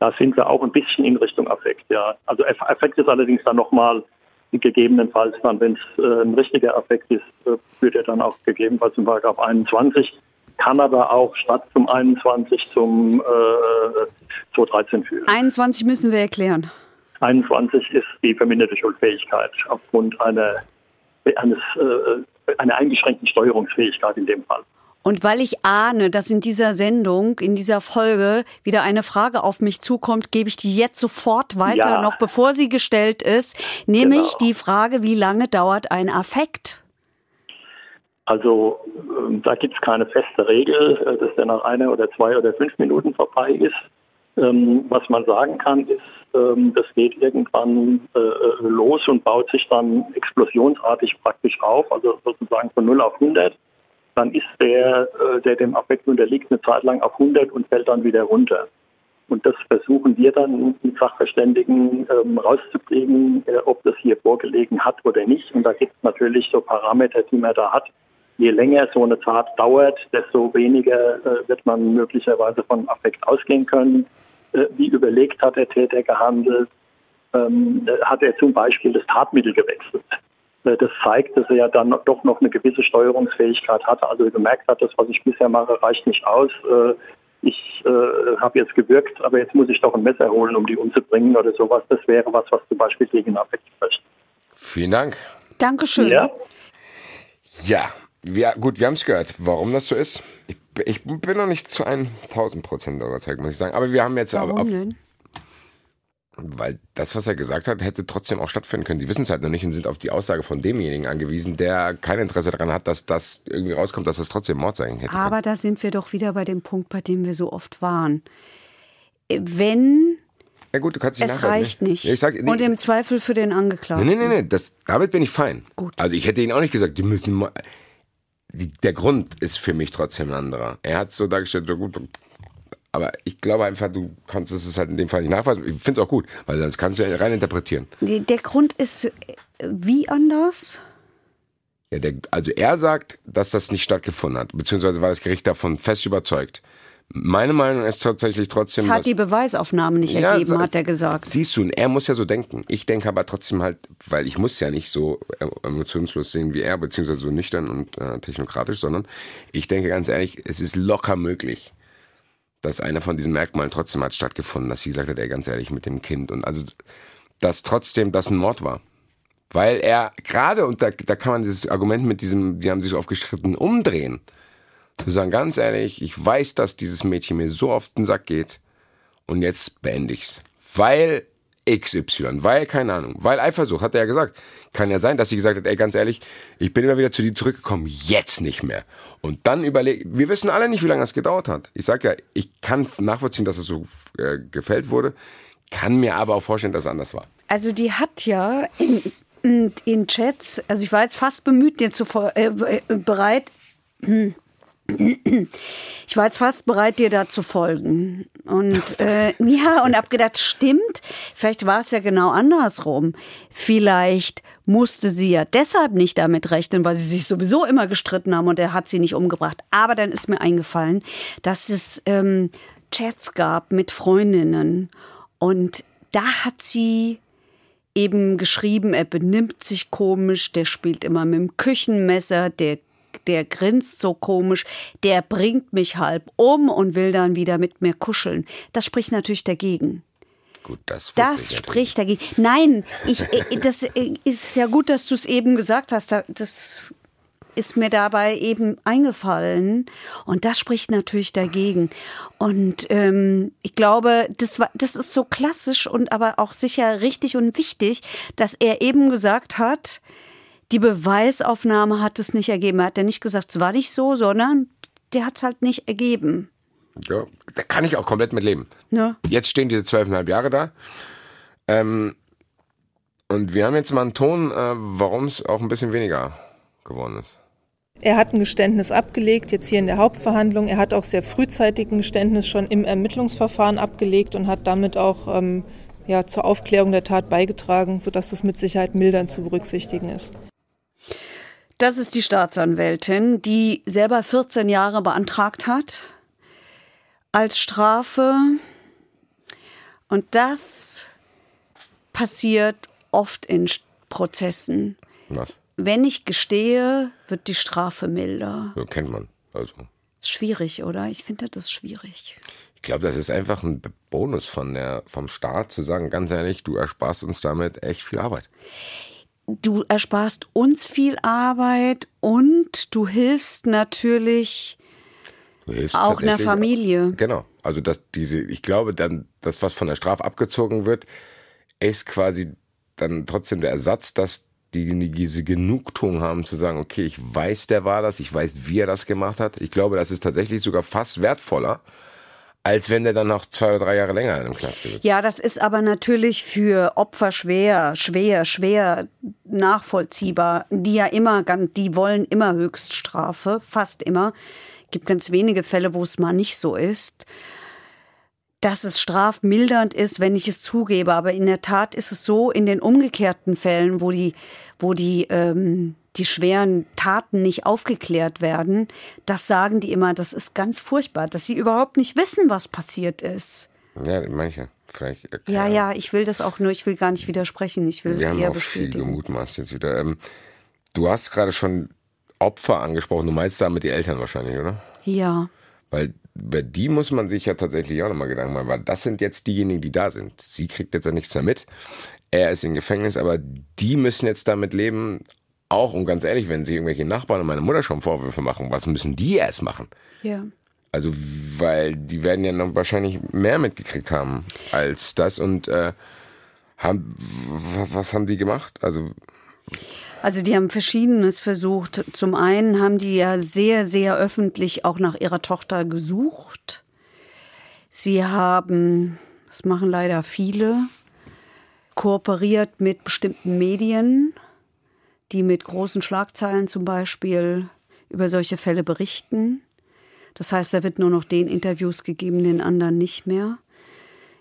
Da sind wir auch ein bisschen in Richtung Affekt, ja. Also Aff- Affekt ist allerdings dann nochmal gegebenenfalls dann, wenn es äh, ein richtiger Affekt ist, äh, führt er dann auch gegebenenfalls zum Paragraph 21, kann aber auch statt zum 21 zum äh, 213 führen. 21 müssen wir erklären. 21 ist die verminderte Schuldfähigkeit aufgrund einer, eines, äh, einer eingeschränkten Steuerungsfähigkeit in dem Fall. Und weil ich ahne, dass in dieser Sendung, in dieser Folge wieder eine Frage auf mich zukommt, gebe ich die jetzt sofort weiter, Ja. noch bevor sie gestellt ist, nämlich Genau. die Frage, wie lange dauert ein Affekt? Also ähm, da gibt es keine feste Regel, äh, dass der nach einer oder zwei oder fünf Minuten vorbei ist. Ähm, was man sagen kann, ist, ähm, das geht irgendwann äh, los und baut sich dann explosionsartig praktisch auf, also sozusagen von 0 auf 100. Dann ist der, äh, der dem Affekt unterliegt, eine Zeit lang auf 100 und fällt dann wieder runter. Und das versuchen wir dann mit Sachverständigen ähm, rauszukriegen, äh, ob das hier vorgelegen hat oder nicht. Und da gibt es natürlich so Parameter, die man da hat. Je länger so eine Tat dauert, desto weniger äh, wird man möglicherweise von Affekt ausgehen können. Äh, wie überlegt hat der Täter gehandelt? Ähm, äh, hat er zum Beispiel das Tatmittel gewechselt? Äh, Das zeigt, dass er ja dann doch noch eine gewisse Steuerungsfähigkeit hatte. Also er gemerkt hat, das, was ich bisher mache, reicht nicht aus. Äh, Ich äh, habe jetzt gewirkt, aber jetzt muss ich doch ein Messer holen, um die umzubringen oder sowas. Das wäre was, was zum Beispiel gegen Affekt spricht. Vielen Dank. Dankeschön. Ja? Ja, wir, gut, wir haben es gehört, warum das so ist. Ich, ich bin noch nicht zu 1000 Prozent überzeugt, muss ich sagen. Aber wir haben jetzt Warum auf, denn? weil das, was er gesagt hat, hätte trotzdem auch stattfinden können. Die wissen es halt noch nicht und sind auf die Aussage von demjenigen angewiesen, der kein Interesse daran hat, dass das irgendwie rauskommt, dass das trotzdem Mord sein hätte. können. Aber da sind wir doch wieder bei dem Punkt, bei dem wir so oft waren. Wenn Ja gut, du kannst dich es reicht nicht. Ja, ich sag, nee, Und im Zweifel für den Nee, Angeklagten. nee, nee, nee das, damit bin ich fein. Gut. Also ich hätte ihnen auch nicht gesagt, die müssen mal. Die, der Grund ist für mich trotzdem ein anderer. Er hat so dargestellt, so gut. Aber ich glaube einfach, du kannst es halt in dem Fall nicht nachweisen. Ich finde es auch gut, weil sonst kannst du ja rein interpretieren. Der Grund ist äh, wie anders? Ja, der, also er sagt, dass das nicht stattgefunden hat, beziehungsweise war das Gericht davon fest überzeugt. Meine Meinung ist tatsächlich trotzdem. Es hat die Beweisaufnahme nicht Ja, ergeben, hat er gesagt. Siehst du, und er muss ja so denken. Ich denke aber trotzdem halt, weil ich muss ja nicht so äh, emotionslos sehen wie er, beziehungsweise so nüchtern und äh, technokratisch, sondern ich denke ganz ehrlich, es ist locker möglich, dass einer von diesen Merkmalen trotzdem hat stattgefunden, dass sie gesagt hat, ey, ganz ehrlich, mit dem Kind und also, dass trotzdem das ein Mord war. Weil er gerade, und da, da kann man dieses Argument mit diesem, die haben sich so aufgeschritten, umdrehen. Zu sagen, ganz ehrlich, ich weiß, dass dieses Mädchen mir so auf den Sack geht und jetzt beende ich's. Weil XY, weil, keine Ahnung, weil Eifersucht, hat er ja gesagt. Kann ja sein, dass sie gesagt hat, ey, ganz ehrlich, ich bin immer wieder zu dir zurückgekommen, jetzt nicht mehr. Und dann überlegt, wir wissen alle nicht, wie lange das gedauert hat. Ich sag ja, ich kann nachvollziehen, dass es so äh, gefällt wurde, kann mir aber auch vorstellen, dass es anders war. Also die hat ja in, in, in Chats, also ich war jetzt fast bemüht, dir zu äh, äh, bereit. Ich war jetzt fast bereit, dir da zu folgen. Und äh, (laughs) ja, und hab gedacht, stimmt, vielleicht war es ja genau andersrum. Vielleicht musste sie ja deshalb nicht damit rechnen, weil sie sich sowieso immer gestritten haben und er hat sie nicht umgebracht. Aber dann ist mir eingefallen, dass es ähm, Chats gab mit Freundinnen. Und da hat sie eben geschrieben, er benimmt sich komisch, der spielt immer mit dem Küchenmesser, der, der grinst so komisch, der bringt mich halb um und will dann wieder mit mir kuscheln. Das spricht natürlich dagegen. Gut, das Das ich spricht dagegen. Nein, ich, äh, das äh, ist ja gut, dass du es eben gesagt hast. Da- Das ist mir dabei eben eingefallen. Und das spricht natürlich dagegen. Und ähm, ich glaube, das, war, das ist so klassisch und aber auch sicher richtig und wichtig, dass er eben gesagt hat, die Beweisaufnahme hat es nicht ergeben. Er hat ja nicht gesagt, es war nicht so, sondern der hat es halt nicht ergeben. Ja, da kann ich auch komplett mit leben. Ne? Jetzt stehen diese zwölfeinhalb Jahre da. Ähm, und wir haben jetzt mal einen Ton, äh, warum es auch ein bisschen weniger geworden ist. Er hat ein Geständnis abgelegt, jetzt hier in der Hauptverhandlung. Er hat auch sehr frühzeitig ein Geständnis schon im Ermittlungsverfahren abgelegt und hat damit auch ähm, ja, zur Aufklärung der Tat beigetragen, sodass das mit Sicherheit mildernd zu berücksichtigen ist. Das ist die Staatsanwältin, die selber 14 Jahre beantragt hat als Strafe. Und das passiert oft in Prozessen. Was? Wenn ich gestehe, wird die Strafe milder. So kennt man. Also. Ist schwierig, oder? Ich finde das schwierig. Ich glaube, das ist einfach ein Bonus von der, vom Staat zu sagen, ganz ehrlich, du ersparst uns damit echt viel Arbeit. Du ersparst uns viel Arbeit und du hilfst natürlich Du hilfst auch einer Familie. Genau. Also dass diese, ich glaube, dann das, was von der Strafe abgezogen wird, ist quasi dann trotzdem der Ersatz, dass die diese Genugtuung haben zu sagen, okay, ich weiß, der war das, ich weiß, wie er das gemacht hat. Ich glaube, das ist tatsächlich sogar fast wertvoller, als wenn der dann noch zwei oder drei Jahre länger im Knast sitzt. Ja, das ist aber natürlich für Opfer schwer, schwer, schwer nachvollziehbar. Die ja immer, ganz- die wollen immer Höchststrafe, fast immer. Gibt ganz wenige Fälle, wo es mal nicht so ist. Dass es strafmildernd ist, wenn ich es zugebe. Aber in der Tat ist es so, in den umgekehrten Fällen, wo die, wo die, ähm, die schweren Taten nicht aufgeklärt werden, das sagen die immer, das ist ganz furchtbar, dass sie überhaupt nicht wissen, was passiert ist. Ja, manche. Vielleicht, äh, Ja, ja, ich will das auch nur, ich will gar nicht widersprechen, ich will es Wir haben eher auch viel bestätigen. gemutmaßt jetzt wieder. Ähm, du hast gerade schon Opfer angesprochen. Du meinst damit die Eltern wahrscheinlich, oder? Ja. Weil über die muss man sich ja tatsächlich auch nochmal Gedanken machen, weil das sind jetzt diejenigen, die da sind. Sie kriegt jetzt ja nichts mehr mit. Er ist im Gefängnis, aber die müssen jetzt damit leben. Auch, und ganz ehrlich, wenn sie irgendwelche Nachbarn und meine Mutter schon Vorwürfe machen, was müssen die erst machen? Ja. Also, weil die werden ja noch wahrscheinlich mehr mitgekriegt haben als das und äh, haben, was haben die gemacht? Also, Also die haben Verschiedenes versucht. Zum einen haben die ja sehr, sehr öffentlich auch nach ihrer Tochter gesucht. Sie haben, das machen leider viele, kooperiert mit bestimmten Medien, die mit großen Schlagzeilen zum Beispiel über solche Fälle berichten. Das heißt, da wird nur noch den Interviews gegeben, den anderen nicht mehr.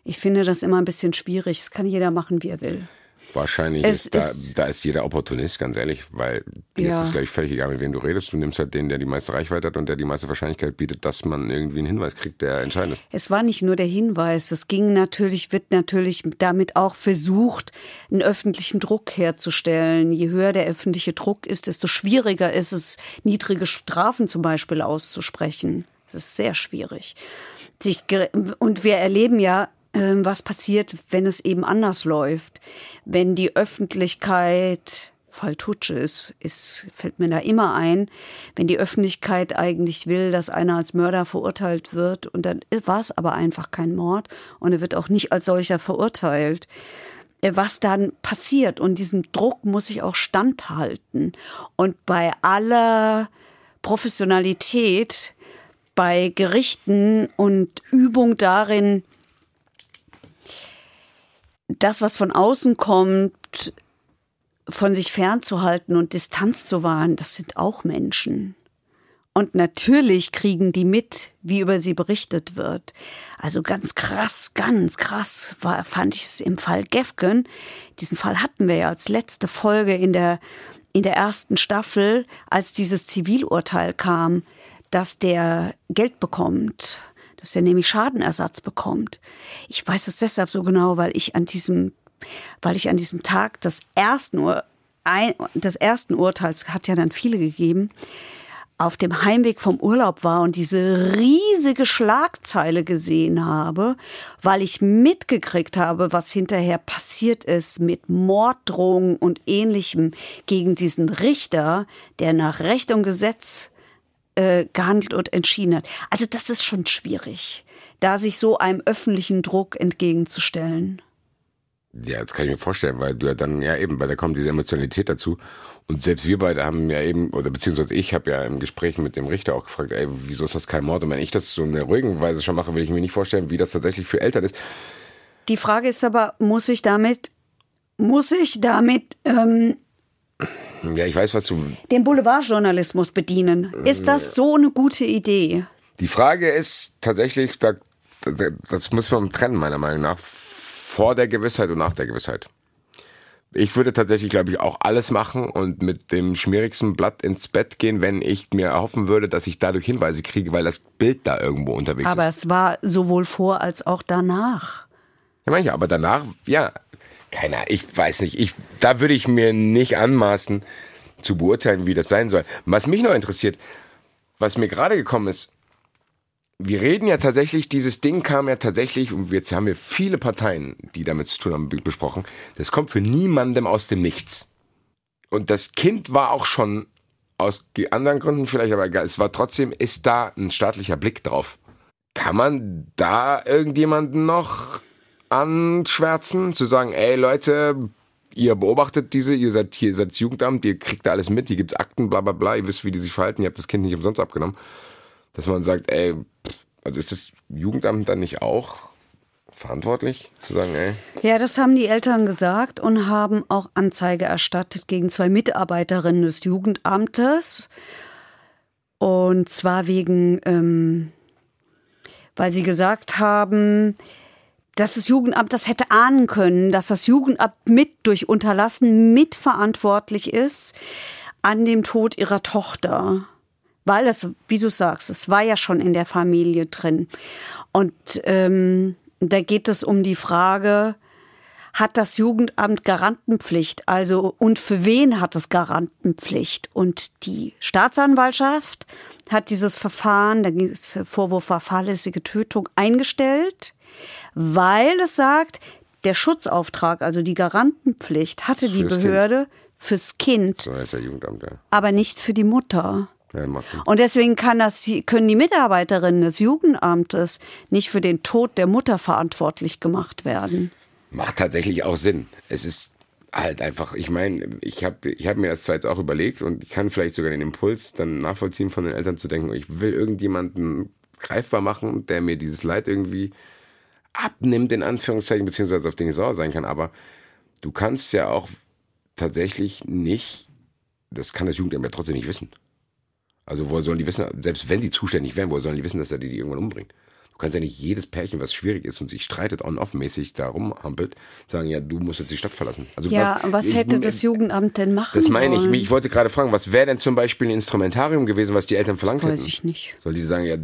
Ich finde das immer ein bisschen schwierig. Es kann jeder machen, wie er will. Wahrscheinlich Es ist da, ist- da ist jeder Opportunist, ganz ehrlich, weil dir Ja. ist es gleich völlig egal, mit wem du redest. Du nimmst halt den, der die meiste Reichweite hat und der die meiste Wahrscheinlichkeit bietet, dass man irgendwie einen Hinweis kriegt, der entscheidend ist. Es war nicht nur der Hinweis, es ging natürlich, wird natürlich damit auch versucht, einen öffentlichen Druck herzustellen. Je höher der öffentliche Druck ist, desto schwieriger ist es, niedrige Strafen zum Beispiel auszusprechen. Es ist sehr schwierig. Und wir erleben ja, was passiert, wenn es eben anders läuft. Wenn die Öffentlichkeit Fall Tutsche ist, ist, fällt mir da immer ein, wenn die Öffentlichkeit eigentlich will, dass einer als Mörder verurteilt wird und dann war es aber einfach kein Mord und er wird auch nicht als solcher verurteilt. Äh, Was dann passiert und diesem Druck muss ich auch standhalten. Und bei aller Professionalität, bei Gerichten und Übung darin, das, was von außen kommt, von sich fernzuhalten und Distanz zu wahren, das sind auch Menschen. Und natürlich kriegen die mit, wie über sie berichtet wird. Also ganz krass, ganz krass war, fand ich es im Fall Gefgen. Diesen Fall hatten wir ja als letzte Folge in der, in der ersten Staffel, als dieses Zivilurteil kam, dass der Geld bekommt, dass er nämlich Schadenersatz bekommt. Ich weiß es deshalb so genau, weil ich an diesem, weil ich an diesem Tag des ersten, Ur, ein, des ersten Urteils, hat ja dann viele gegeben, auf dem Heimweg vom Urlaub war und diese riesige Schlagzeile gesehen habe, weil ich mitgekriegt habe, was hinterher passiert ist mit Morddrohungen und ähnlichem gegen diesen Richter, der nach Recht und Gesetz äh, gehandelt und entschieden hat. Also das ist schon schwierig, da sich so einem öffentlichen Druck entgegenzustellen. Ja, das kann ich mir vorstellen, weil du ja dann, ja eben, weil da kommt diese Emotionalität dazu. Und selbst wir beide haben ja eben, oder beziehungsweise ich habe ja im Gespräch mit dem Richter auch gefragt, ey, wieso ist das kein Mord? Und wenn ich das so in der ruhigen Weise schon mache, will ich mir nicht vorstellen, wie das tatsächlich für Eltern ist. Die Frage ist aber, muss ich damit, muss ich damit ähm, Ja, ich weiß, was du. den Boulevardjournalismus bedienen? Ist das so eine gute Idee? Die Frage ist tatsächlich, da, da, das muss man trennen, meiner Meinung nach, vor der Gewissheit und nach der Gewissheit. Ich würde tatsächlich, glaube ich, auch alles machen und mit dem schmierigsten Blatt ins Bett gehen, wenn ich mir erhoffen würde, dass ich dadurch Hinweise kriege, weil das Bild da irgendwo unterwegs Aber ist. es war sowohl vor als auch danach. Ja, manche, aber danach, ja, keiner, ich weiß nicht, ich, da würde ich mir nicht anmaßen zu beurteilen, wie das sein soll. Was mich noch interessiert, was mir gerade gekommen ist, wir reden ja tatsächlich, dieses Ding kam ja tatsächlich, und jetzt haben wir viele Parteien, die damit zu tun haben, be- besprochen, das kommt für niemandem aus dem Nichts. Und das Kind war auch schon aus anderen Gründen vielleicht, aber egal, es war trotzdem, ist da ein staatlicher Blick drauf. Kann man da irgendjemanden noch anschwärzen, zu sagen, ey Leute, ihr beobachtet diese, ihr seid hier, ihr seid Jugendamt, ihr kriegt da alles mit, hier gibt's Akten, bla bla bla, ihr wisst, wie die sich verhalten, ihr habt das Kind nicht umsonst abgenommen. Dass man sagt, ey, also ist das Jugendamt dann nicht auch verantwortlich, zu sagen, ey, Ja, das haben die Eltern gesagt und haben auch Anzeige erstattet gegen zwei Mitarbeiterinnen des Jugendamtes. Und zwar wegen, ähm, weil sie gesagt haben, dass das Jugendamt das hätte ahnen können, dass das Jugendamt mit durch Unterlassen mitverantwortlich ist an dem Tod ihrer Tochter. Weil das, wie du sagst, es war ja schon in der Familie drin. Und ähm, da geht es um die Frage, hat das Jugendamt Garantenpflicht? Also, und für wen hat es Garantenpflicht? Und die Staatsanwaltschaft hat dieses Verfahren, da ging es Vorwurf war fahrlässige Tötung, eingestellt, weil es sagt, der Schutzauftrag, also die Garantenpflicht, hatte die Fürs Kind. Behörde fürs Kind, so heißt der Jugendamt, ja. aber nicht für die Mutter. ja. Und deswegen kann das, können die Mitarbeiterinnen des Jugendamtes nicht für den Tod der Mutter verantwortlich gemacht werden. Macht tatsächlich auch Sinn. Es ist halt einfach, ich meine, ich habe ich hab mir das zwar jetzt auch überlegt und ich kann vielleicht sogar den Impuls dann nachvollziehen von den Eltern zu denken, ich will irgendjemanden greifbar machen, der mir dieses Leid irgendwie abnimmt, in Anführungszeichen, beziehungsweise auf den ich sauer sein kann. Aber du kannst ja auch tatsächlich nicht, das kann das Jugendamt ja trotzdem nicht wissen. Also woher sollen die wissen, selbst wenn die zuständig wären, woher sollen die wissen, dass er die irgendwann umbringt? Du kannst ja nicht jedes Pärchen, was schwierig ist und sich streitet, on-off-mäßig da rumhampelt, sagen, ja, du musst jetzt die Stadt verlassen. Also ja, was, was hätte ich, das Jugendamt denn machen Das meine ich. Ich wollte gerade fragen, was wäre denn zum Beispiel ein Instrumentarium gewesen, was die Eltern verlangt das weiß hätten? Weiß ich nicht. Soll die sagen, ja,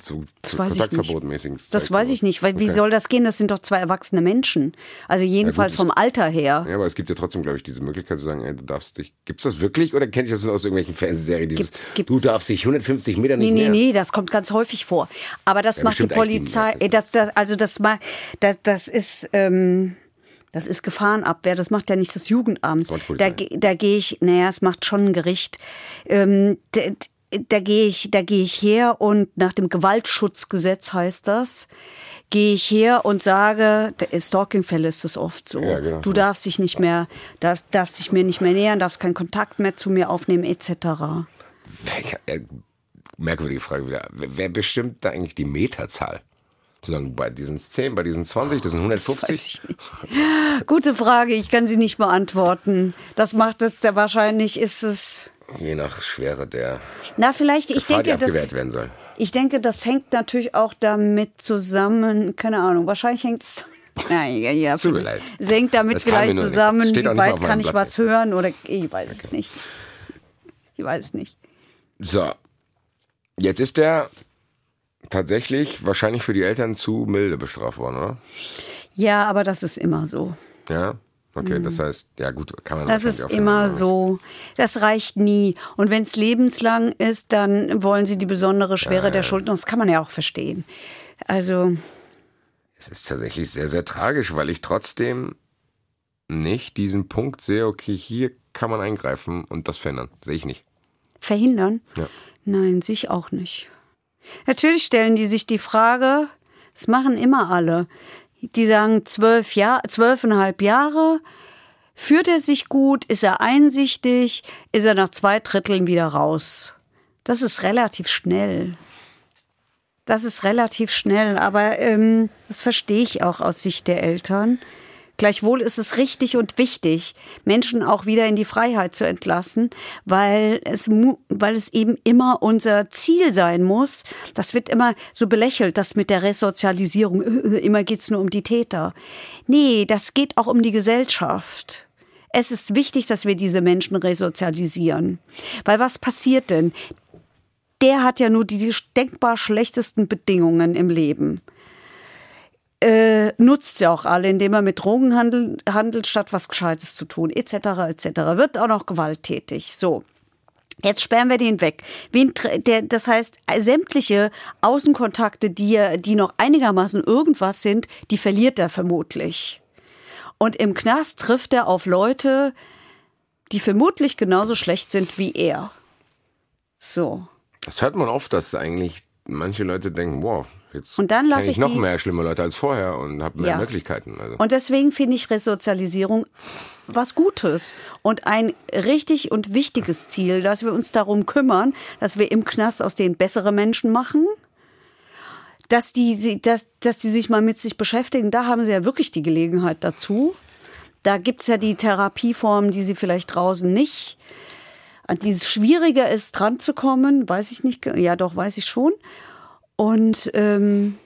so zu Kontaktverbotmäßigen. Das weiß ich nicht, weil okay. wie soll das gehen? Das sind doch zwei erwachsene Menschen. Also jedenfalls ja, gut, vom Alter her. Ja, aber es gibt ja trotzdem, glaube ich, diese Möglichkeit zu sagen, ey, du darfst dich. Gibt's das wirklich oder kennt ich das aus irgendwelchen Fernsehserien? Dieses, gibt's, gibt's. Du darfst dich 150 Meter nicht nee, nee, Nee, nee, das kommt ganz häufig vor. Aber das ja, macht die Polizei. Die das, das, also das, das, das ist. Ähm, das ist Gefahrenabwehr, das macht ja nicht das Jugendamt. Das da, da gehe ich, naja, es macht schon ein Gericht. Ähm, da gehe ich, da gehe ich her und nach dem Gewaltschutzgesetz heißt das, gehe ich her und sage, in Stalking-Fälle ist das oft so. Ja, genau. Du darfst dich nicht mehr, darfst, darfst dich mir nicht mehr nähern, darfst keinen Kontakt mehr zu mir aufnehmen, etc. Äh, merkwürdige Frage wieder. Wer bestimmt da eigentlich die Meterzahl? Sozusagen bei diesen 10, bei diesen 20, das sind 150? Das. Gute Frage, ich kann sie nicht beantworten. Das macht es, wahrscheinlich ist es Je nach Schwere der Na, vielleicht, ich Gefahr, denke, die abgewehrt das, werden soll. Ich denke, das hängt natürlich auch damit zusammen, keine Ahnung, wahrscheinlich hängt es Nein, (laughs) ja, ja. Tut mir leid. Es hängt damit das vielleicht zusammen, wie weit kann ich Platz. was hören oder ich weiß okay. es nicht. Ich weiß es nicht. So, jetzt ist der tatsächlich wahrscheinlich für die Eltern zu milde bestraft worden, oder? Ja, aber das ist immer so. Ja. Okay, das mhm. heißt, ja gut, kann man Das ist immer so. Das reicht nie. Und wenn es lebenslang ist, dann wollen sie die besondere Schwere ja, der Schuld. Und das kann man ja auch verstehen. Also. Es ist tatsächlich sehr, sehr tragisch, weil ich trotzdem nicht diesen Punkt sehe, okay, hier kann man eingreifen und das verhindern. Sehe ich nicht. Verhindern? Ja. Nein, sehe ich auch nicht. Natürlich stellen die sich die Frage, das machen immer alle die sagen zwölf Jahr, zwölfeinhalb Jahre. Führt er sich gut? Ist er einsichtig? Ist er nach zwei Dritteln wieder raus? Das ist relativ schnell. Das ist relativ schnell, aber ähm, das verstehe ich auch aus Sicht der Eltern. Gleichwohl ist es richtig und wichtig, Menschen auch wieder in die Freiheit zu entlassen, weil es, weil es eben immer unser Ziel sein muss. Das wird immer so belächelt, das mit der Resozialisierung. Immer geht's nur um die Täter. Nee, das geht auch um die Gesellschaft. Es ist wichtig, dass wir diese Menschen resozialisieren. Weil was passiert denn? Der hat ja nur die denkbar schlechtesten Bedingungen im Leben äh, nutzt ja auch alle, indem er mit Drogen handelt, handelt, statt was Gescheites zu tun, etc., etc. Wird auch noch gewalttätig. So. Jetzt sperren wir den weg. Wen, der, das heißt, sämtliche Außenkontakte, die, die noch einigermaßen irgendwas sind, die verliert er vermutlich. Und im Knast trifft er auf Leute, die vermutlich genauso schlecht sind wie er. So. Das hört man oft, dass eigentlich manche Leute denken, wow, Jetzt und dann lasse ich, ich noch mehr schlimme Leute als vorher und habe mehr ja. Möglichkeiten. Also. Und deswegen finde ich Resozialisierung was Gutes und ein richtig und wichtiges Ziel, dass wir uns darum kümmern, dass wir im Knast aus denen bessere Menschen machen. Dass die, dass, dass die sich mal mit sich beschäftigen, da haben sie ja wirklich die Gelegenheit dazu. Da gibt es ja die Therapieformen, die sie vielleicht draußen nicht. An die es schwieriger ist, dran zu kommen, weiß ich nicht. Ja, doch, weiß ich schon. Und, ähm,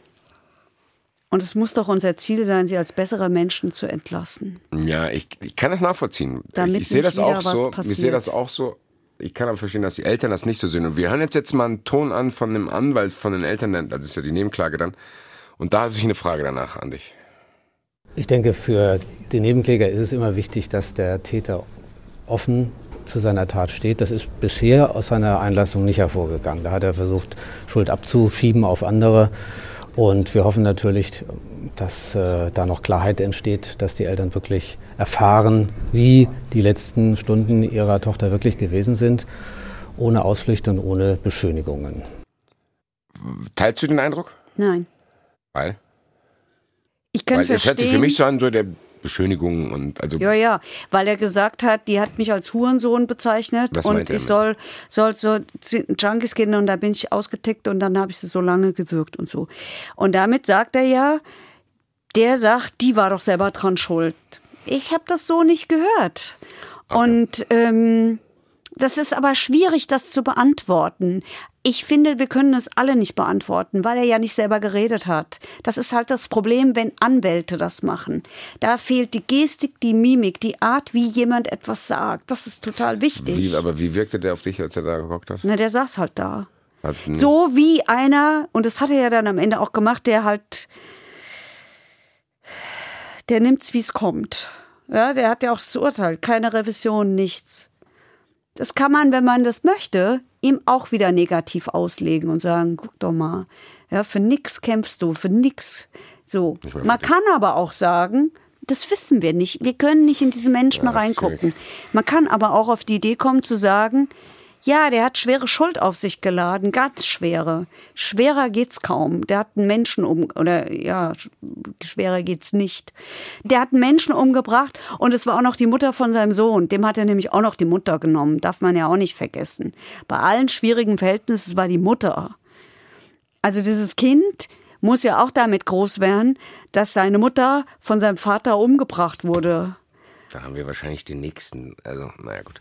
und es muss doch unser Ziel sein, sie als bessere Menschen zu entlassen. Ja, ich, ich kann das nachvollziehen. Damit ich, ich sehe das auch so. Ich sehe das auch so. Ich kann aber verstehen, dass die Eltern das nicht so sehen. Und wir hören jetzt jetzt mal einen Ton an von dem Anwalt von den Eltern, das ist ja die Nebenklage dann. Und da habe ich eine Frage danach an dich. Ich denke, für den Nebenkläger ist es immer wichtig, dass der Täter offen zu seiner Tat steht. Das ist bisher aus seiner Einlassung nicht hervorgegangen. Da hat er versucht, Schuld abzuschieben auf andere. Und wir hoffen natürlich, dass äh, da noch Klarheit entsteht, dass die Eltern wirklich erfahren, wie die letzten Stunden ihrer Tochter wirklich gewesen sind, ohne Ausflüchte und ohne Beschönigungen. Teilst du den Eindruck? Nein. Weil? Ich kann Weil verstehen. Es hört sich für mich so an, so der Beschönigungen und also. Ja, ja, weil er gesagt hat, die hat mich als Hurensohn bezeichnet Was und ich soll, soll so Junkies gehen und da bin ich ausgetickt und dann habe ich sie so lange gewürgt und so. Und damit sagt er ja, der sagt, die war doch selber dran schuld. Ich habe das so nicht gehört. Okay. Und ähm, das ist aber schwierig, das zu beantworten. Ich finde, wir können es alle nicht beantworten, weil er ja nicht selber geredet hat. Das ist halt das Problem, wenn Anwälte das machen. Da fehlt die Gestik, die Mimik, die Art, wie jemand etwas sagt. Das ist total wichtig. Wie, aber wie wirkte der auf dich, als er da geguckt hat? Na, der saß halt da. So wie einer, und das hat er ja dann am Ende auch gemacht, der halt, der nimmt's, wie es kommt. Ja, der hat ja auch das Urteil, keine Revision, nichts. Das kann man, wenn man das möchte, ihm auch wieder negativ auslegen und sagen, guck doch mal, ja, für nix kämpfst du, für nix. So. Man kann aber auch sagen, das wissen wir nicht. Wir können nicht in diese Menschen Ja, reingucken. Man kann aber auch auf die Idee kommen zu sagen, ja, der hat schwere Schuld auf sich geladen, ganz schwere. Schwerer geht's kaum. Der hat einen Menschen um oder ja, sch- schwerer geht's nicht. Der hat einen Menschen umgebracht und es war auch noch die Mutter von seinem Sohn. Dem hat er nämlich auch noch die Mutter genommen. Darf man ja auch nicht vergessen. Bei allen schwierigen Verhältnissen war die Mutter. Also dieses Kind muss ja auch damit groß werden, dass seine Mutter von seinem Vater umgebracht wurde. Da haben wir wahrscheinlich den nächsten. Also, naja, gut.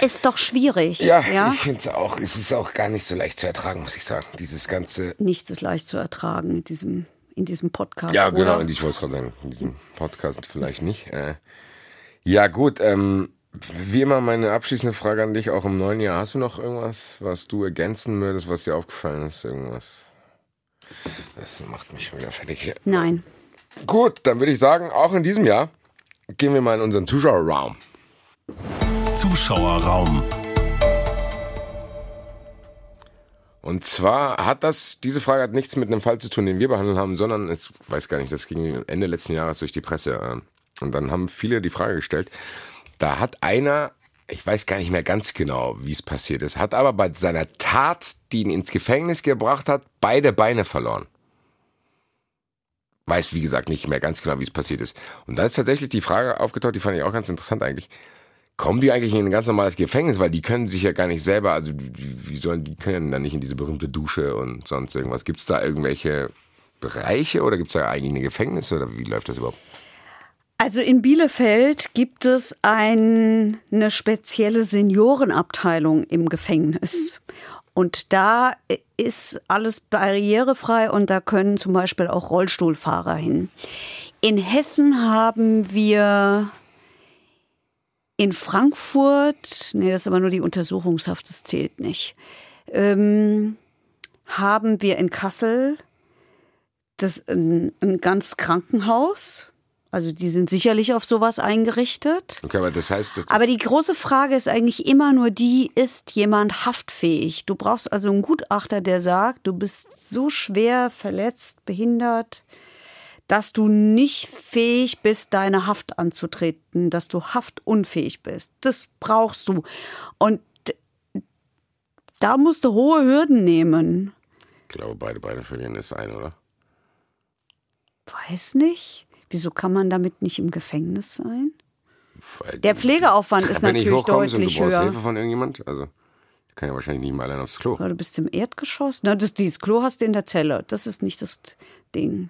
Ist doch schwierig. Ja, ja? ich finde es auch. Es ist auch gar nicht so leicht zu ertragen, muss ich sagen. Dieses ganze. Nichts ist leicht zu ertragen in diesem, in diesem Podcast. Ja, oder? genau. Und ich wollte es gerade sagen, in diesem Podcast vielleicht nicht. Äh, ja, gut. Ähm, wie immer meine abschließende Frage an dich, auch im neuen Jahr. Hast du noch irgendwas, was du ergänzen würdest, was dir aufgefallen ist? Irgendwas? Das macht mich schon wieder fertig. Nein. Gut, dann würde ich sagen, auch in diesem Jahr gehen wir mal in unseren Zuschauerraum. Zuschauerraum. Und zwar hat das, diese Frage hat nichts mit einem Fall zu tun, den wir behandelt haben, sondern es weiß gar nicht, das ging Ende letzten Jahres durch die Presse. äh, Und dann haben viele die Frage gestellt, da hat einer, ich weiß gar nicht mehr ganz genau, wie es passiert ist, hat aber bei seiner Tat, die ihn ins Gefängnis gebracht hat, beide Beine verloren. Weiß, wie gesagt, nicht mehr ganz genau, wie es passiert ist. Und dann ist tatsächlich die Frage aufgetaucht, die fand ich auch ganz interessant eigentlich. Kommen die eigentlich in ein ganz normales Gefängnis? Weil die können sich ja gar nicht selber, also wie, sollen die können dann nicht in diese berühmte Dusche und sonst irgendwas? Gibt es da irgendwelche Bereiche oder gibt es da eigentlich eine Gefängnis oder wie läuft das überhaupt? Also in Bielefeld gibt es ein, eine spezielle Seniorenabteilung im Gefängnis. Und da ist alles barrierefrei und da können zum Beispiel auch Rollstuhlfahrer hin. In Hessen haben wir in Frankfurt, nee, das ist aber nur die Untersuchungshaft, das zählt nicht, ähm, haben wir in Kassel das ein, ein ganz Krankenhaus. Also die sind sicherlich auf sowas eingerichtet. Okay, aber das heißt, das Aber die große Frage ist eigentlich immer nur die, ist jemand haftfähig? Du brauchst also einen Gutachter, der sagt, du bist so schwer verletzt, behindert, dass du nicht fähig bist, deine Haft anzutreten, dass du haftunfähig bist. Das brauchst du. Und da musst du hohe Hürden nehmen. ich glaube, beide Beine verlieren ist ein, oder? Weiß nicht. Wieso kann man damit nicht im Gefängnis sein? Der die Pflegeaufwand ist nicht natürlich deutlich und du brauchst höher. Hilfe von irgendjemand? Also, die kann ja wahrscheinlich nicht mal allein aufs Klo. Ja, du bist im Erdgeschoss. Na, das, dieses Klo hast du in der Zelle. Das ist nicht das Ding.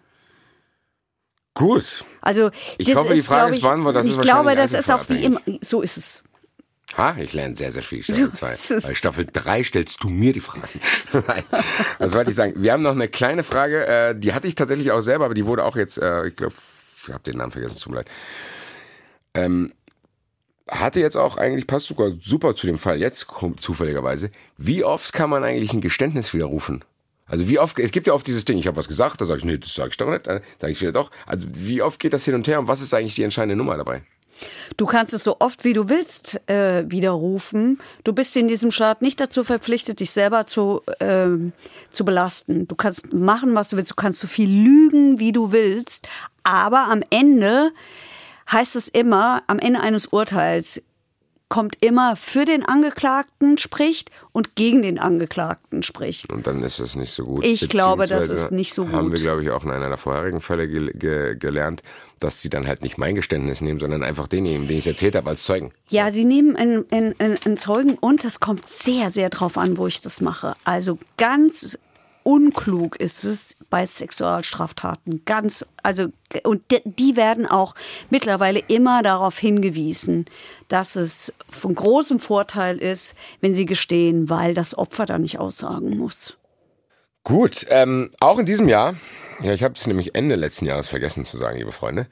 Gut. Also, Ich das hoffe, die ist, Frage glaub ist ich, beantwortet. Das ich ist glaube, das ist auch wie immer. So ist es. Ha, ich lerne sehr, sehr viel. Staffel So 2. ist es. Bei Staffel 3 stellst du mir die Fragen. (laughs) Nein. Also wollte ich sagen, wir haben noch eine kleine Frage, äh, die hatte ich tatsächlich auch selber, aber die wurde auch jetzt, äh, ich glaube, ich habe den Namen vergessen, tut mir leid. Ähm, hatte jetzt auch eigentlich, passt sogar super zu dem Fall jetzt zufälligerweise. Wie oft kann man eigentlich ein Geständnis widerrufen? Also wie oft, es gibt ja oft dieses Ding, ich habe was gesagt, da sage ich, nee, das sage ich doch nicht, dann sage ich wieder doch. Also wie oft geht das hin und her und was ist eigentlich die entscheidende Nummer dabei? Du kannst es so oft wie du willst äh, widerrufen. Du bist in diesem Staat nicht dazu verpflichtet, dich selber zu, ähm, zu belasten. Du kannst machen, was du willst. Du kannst so viel lügen, wie du willst. Aber am Ende heißt es immer, am Ende eines Urteils kommt immer für den Angeklagten spricht und gegen den Angeklagten spricht. Und dann ist das nicht so gut. Ich glaube, das ist nicht so Haben wir, gut. glaube ich, auch in einer der vorherigen Fälle ge ge gelernt, dass sie dann halt nicht mein Geständnis nehmen, sondern einfach den nehmen, den ich erzählt habe als Zeugen. Ja, sie nehmen einen einen Zeugen und es kommt sehr, sehr drauf an, wo ich das mache. Also ganz unklug ist es bei Sexualstraftaten. Ganz, also, und die werden auch mittlerweile immer darauf hingewiesen, dass es von großem Vorteil ist, wenn sie gestehen, weil das Opfer da nicht aussagen muss. Gut, ähm, auch in diesem Jahr, ja, ich habe es nämlich Ende letzten Jahres vergessen zu sagen, liebe Freunde,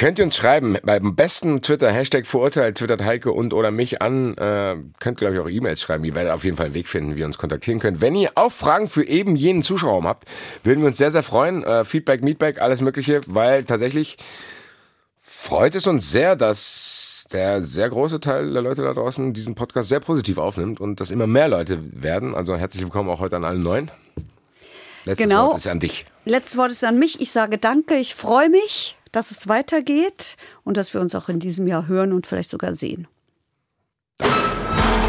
Könnt ihr uns schreiben, beim besten Twitter, Hashtag Vorurteil, twittert Heike und oder mich an. Äh, könnt, glaube ich, auch E-Mails schreiben. Ihr werdet auf jeden Fall einen Weg finden, wie ihr uns kontaktieren könnt. Wenn ihr auch Fragen für eben jenen Zuschauer habt, würden wir uns sehr, sehr freuen. Äh, Feedback, Meetback, alles Mögliche, weil tatsächlich freut es uns sehr, dass der sehr große Teil der Leute da draußen diesen Podcast sehr positiv aufnimmt und dass immer mehr Leute werden. Also herzlich willkommen auch heute an allen Neuen. Letztes genau. Wort ist an dich. Letztes Wort ist an mich. Ich sage danke, ich freue mich dass es weitergeht und dass wir uns auch in diesem Jahr hören und vielleicht sogar sehen.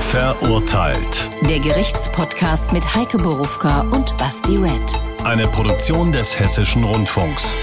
Verurteilt. Der Gerichtspodcast mit Heike Borufka und Basti Red. Eine Produktion des Hessischen Rundfunks.